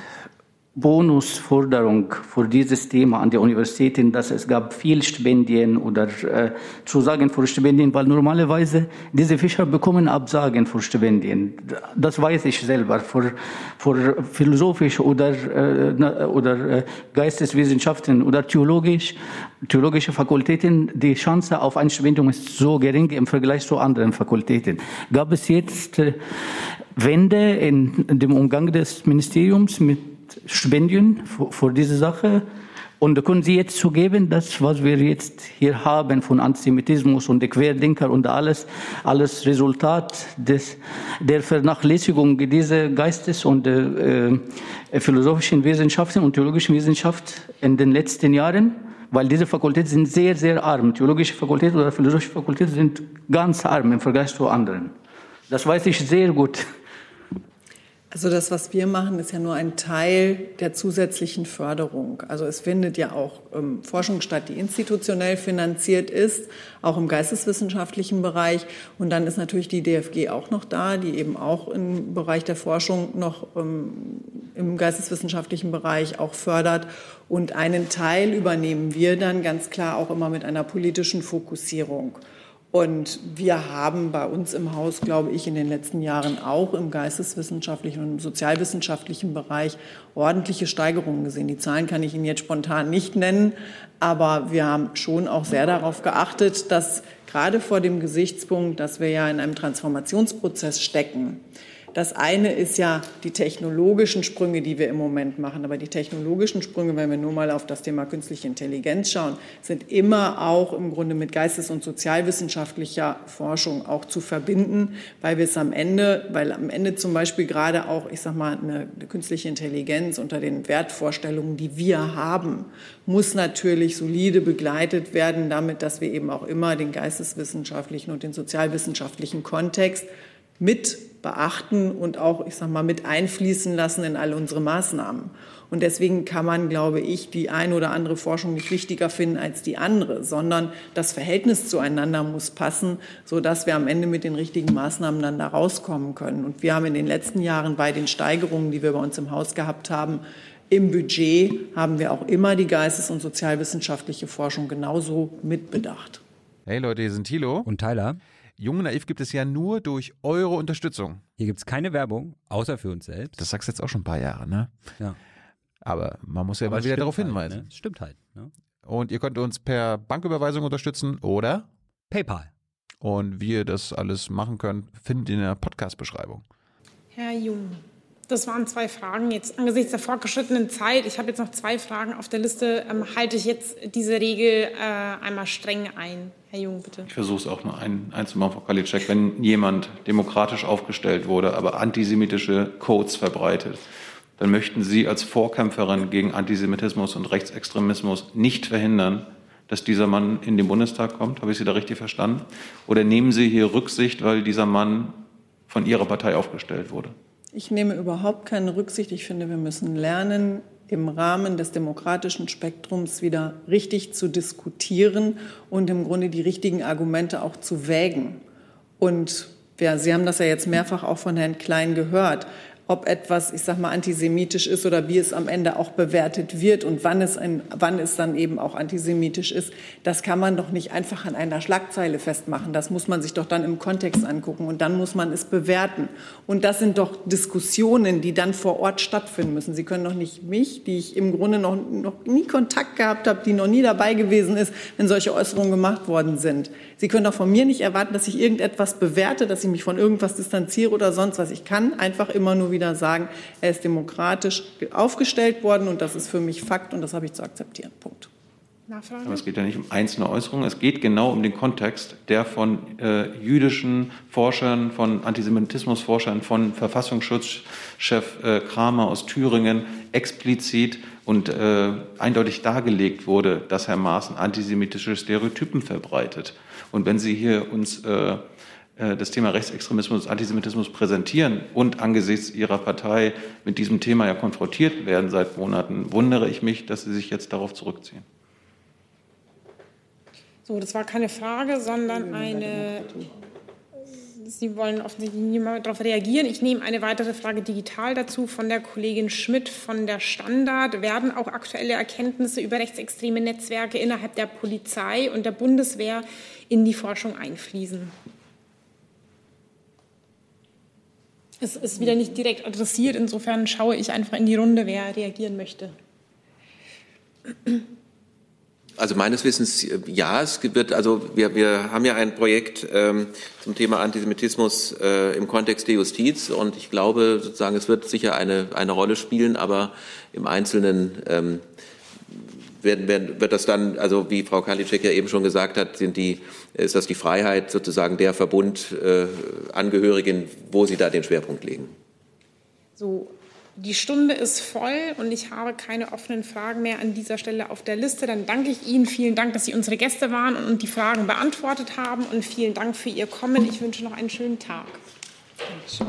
Bonusforderung für dieses Thema an die Universitäten, dass es gab viel Stipendien oder äh, Zusagen für Stipendien, weil normalerweise diese Fischer bekommen Absagen für Stipendien. Das weiß ich selber. Für, für philosophisch oder, äh, oder äh, Geisteswissenschaften oder theologisch, theologische Fakultäten, die Chance auf ein Stipendium ist so gering im Vergleich zu anderen Fakultäten. Gab es jetzt äh, Wende in dem Umgang des Ministeriums mit Stipendien für, für diese Sache? Und können Sie jetzt zugeben, dass was wir jetzt hier haben von Antisemitismus und der Querdenker und alles, alles Resultat des, der Vernachlässigung dieser Geistes- und äh, philosophischen Wissenschaften und theologischen Wissenschaft in den letzten Jahren? Weil diese Fakultäten sind sehr, sehr arm. Theologische Fakultät oder philosophische Fakultät sind ganz arm im Vergleich zu anderen. Das weiß ich sehr gut. Also das, was wir machen, ist ja nur ein Teil der zusätzlichen Förderung. Also es findet ja auch ähm, Forschung statt, die institutionell finanziert ist, auch im geisteswissenschaftlichen Bereich. Und dann ist natürlich die DFG auch noch da, die eben auch im Bereich der Forschung noch ähm, im geisteswissenschaftlichen Bereich auch fördert. Und einen Teil übernehmen wir dann ganz klar auch immer mit einer politischen Fokussierung. Und wir haben bei uns im Haus, glaube ich, in den letzten Jahren auch im geisteswissenschaftlichen und sozialwissenschaftlichen Bereich ordentliche Steigerungen gesehen. Die Zahlen kann ich Ihnen jetzt spontan nicht nennen, aber wir haben schon auch sehr darauf geachtet, dass gerade vor dem Gesichtspunkt, dass wir ja in einem Transformationsprozess stecken, das eine ist ja die technologischen Sprünge, die wir im Moment machen. Aber die technologischen Sprünge, wenn wir nur mal auf das Thema künstliche Intelligenz schauen, sind immer auch im Grunde mit geistes- und sozialwissenschaftlicher Forschung auch zu verbinden, weil wir es am Ende, weil am Ende zum Beispiel gerade auch, ich sag mal, eine, eine künstliche Intelligenz unter den Wertvorstellungen, die wir haben, muss natürlich solide begleitet werden, damit, dass wir eben auch immer den geisteswissenschaftlichen und den sozialwissenschaftlichen Kontext mit beachten und auch, ich sag mal, mit einfließen lassen in all unsere Maßnahmen. Und deswegen kann man, glaube ich, die eine oder andere Forschung nicht wichtiger finden als die andere, sondern das Verhältnis zueinander muss passen, so dass wir am Ende mit den richtigen Maßnahmen dann da rauskommen können. Und wir haben in den letzten Jahren bei den Steigerungen, die wir bei uns im Haus gehabt haben, im Budget haben wir auch immer die geistes- und sozialwissenschaftliche Forschung genauso mitbedacht. Hey Leute, hier sind Thilo und Tyler. Jung und Naiv gibt es ja nur durch eure Unterstützung. Hier gibt es keine Werbung, außer für uns selbst. Das sagst du jetzt auch schon ein paar Jahre, ne? Ja. Aber man muss ja Aber mal wieder darauf halt, hinweisen. Ne? Stimmt halt. Ne? Und ihr könnt uns per Banküberweisung unterstützen oder PayPal. Und wie ihr das alles machen könnt, findet ihr in der Podcast-Beschreibung. Herr Jung, das waren zwei Fragen. Jetzt angesichts der fortgeschrittenen Zeit, ich habe jetzt noch zwei Fragen auf der Liste, ähm, halte ich jetzt diese Regel äh, einmal streng ein. Herr Jung, bitte. Ich versuche es auch nur ein, einzumachen, Frau Kalitschek. Wenn jemand demokratisch aufgestellt wurde, aber antisemitische Codes verbreitet, dann möchten Sie als Vorkämpferin gegen Antisemitismus und Rechtsextremismus nicht verhindern, dass dieser Mann in den Bundestag kommt. Habe ich Sie da richtig verstanden? Oder nehmen Sie hier Rücksicht, weil dieser Mann von Ihrer Partei aufgestellt wurde? Ich nehme überhaupt keine Rücksicht. Ich finde, wir müssen lernen, im Rahmen des demokratischen Spektrums wieder richtig zu diskutieren und im Grunde die richtigen Argumente auch zu wägen. Und ja, Sie haben das ja jetzt mehrfach auch von Herrn Klein gehört ob etwas, ich sag mal, antisemitisch ist oder wie es am Ende auch bewertet wird und wann es, ein, wann es dann eben auch antisemitisch ist, das kann man doch nicht einfach an einer Schlagzeile festmachen. Das muss man sich doch dann im Kontext angucken und dann muss man es bewerten. Und das sind doch Diskussionen, die dann vor Ort stattfinden müssen. Sie können doch nicht mich, die ich im Grunde noch, noch nie Kontakt gehabt habe, die noch nie dabei gewesen ist, wenn solche Äußerungen gemacht worden sind. Sie können doch von mir nicht erwarten, dass ich irgendetwas bewerte, dass ich mich von irgendwas distanziere oder sonst was. Ich kann einfach immer nur wieder sagen, er ist demokratisch aufgestellt worden und das ist für mich Fakt und das habe ich zu akzeptieren. Punkt. Nachfrage? Aber es geht ja nicht um einzelne Äußerungen, es geht genau um den Kontext, der von äh, jüdischen Forschern, von Antisemitismusforschern, von Verfassungsschutzchef äh, Kramer aus Thüringen explizit und äh, eindeutig dargelegt wurde, dass Herr Maaßen antisemitische Stereotypen verbreitet. Und wenn Sie hier uns äh, das Thema Rechtsextremismus, Antisemitismus präsentieren und angesichts Ihrer Partei mit diesem Thema ja konfrontiert werden seit Monaten, wundere ich mich, dass Sie sich jetzt darauf zurückziehen. So, das war keine Frage, sondern eine. Sie wollen offensichtlich niemand darauf reagieren. Ich nehme eine weitere Frage digital dazu von der Kollegin Schmidt von der Standard. Werden auch aktuelle Erkenntnisse über rechtsextreme Netzwerke innerhalb der Polizei und der Bundeswehr in die Forschung einfließen? Es ist wieder nicht direkt adressiert, insofern schaue ich einfach in die Runde, wer reagieren möchte. Also meines Wissens ja, es wird also wir, wir haben ja ein Projekt ähm, zum Thema Antisemitismus äh, im Kontext der Justiz und ich glaube sozusagen es wird sicher eine eine Rolle spielen, aber im Einzelnen ähm, werden, werden, wird das dann, also wie Frau Karliczek ja eben schon gesagt hat, sind die, ist das die Freiheit sozusagen der Verbundangehörigen, äh, wo Sie da den Schwerpunkt legen? So, die Stunde ist voll und ich habe keine offenen Fragen mehr an dieser Stelle auf der Liste. Dann danke ich Ihnen. Vielen Dank, dass Sie unsere Gäste waren und die Fragen beantwortet haben. Und vielen Dank für Ihr Kommen. Ich wünsche noch einen schönen Tag. Dankeschön.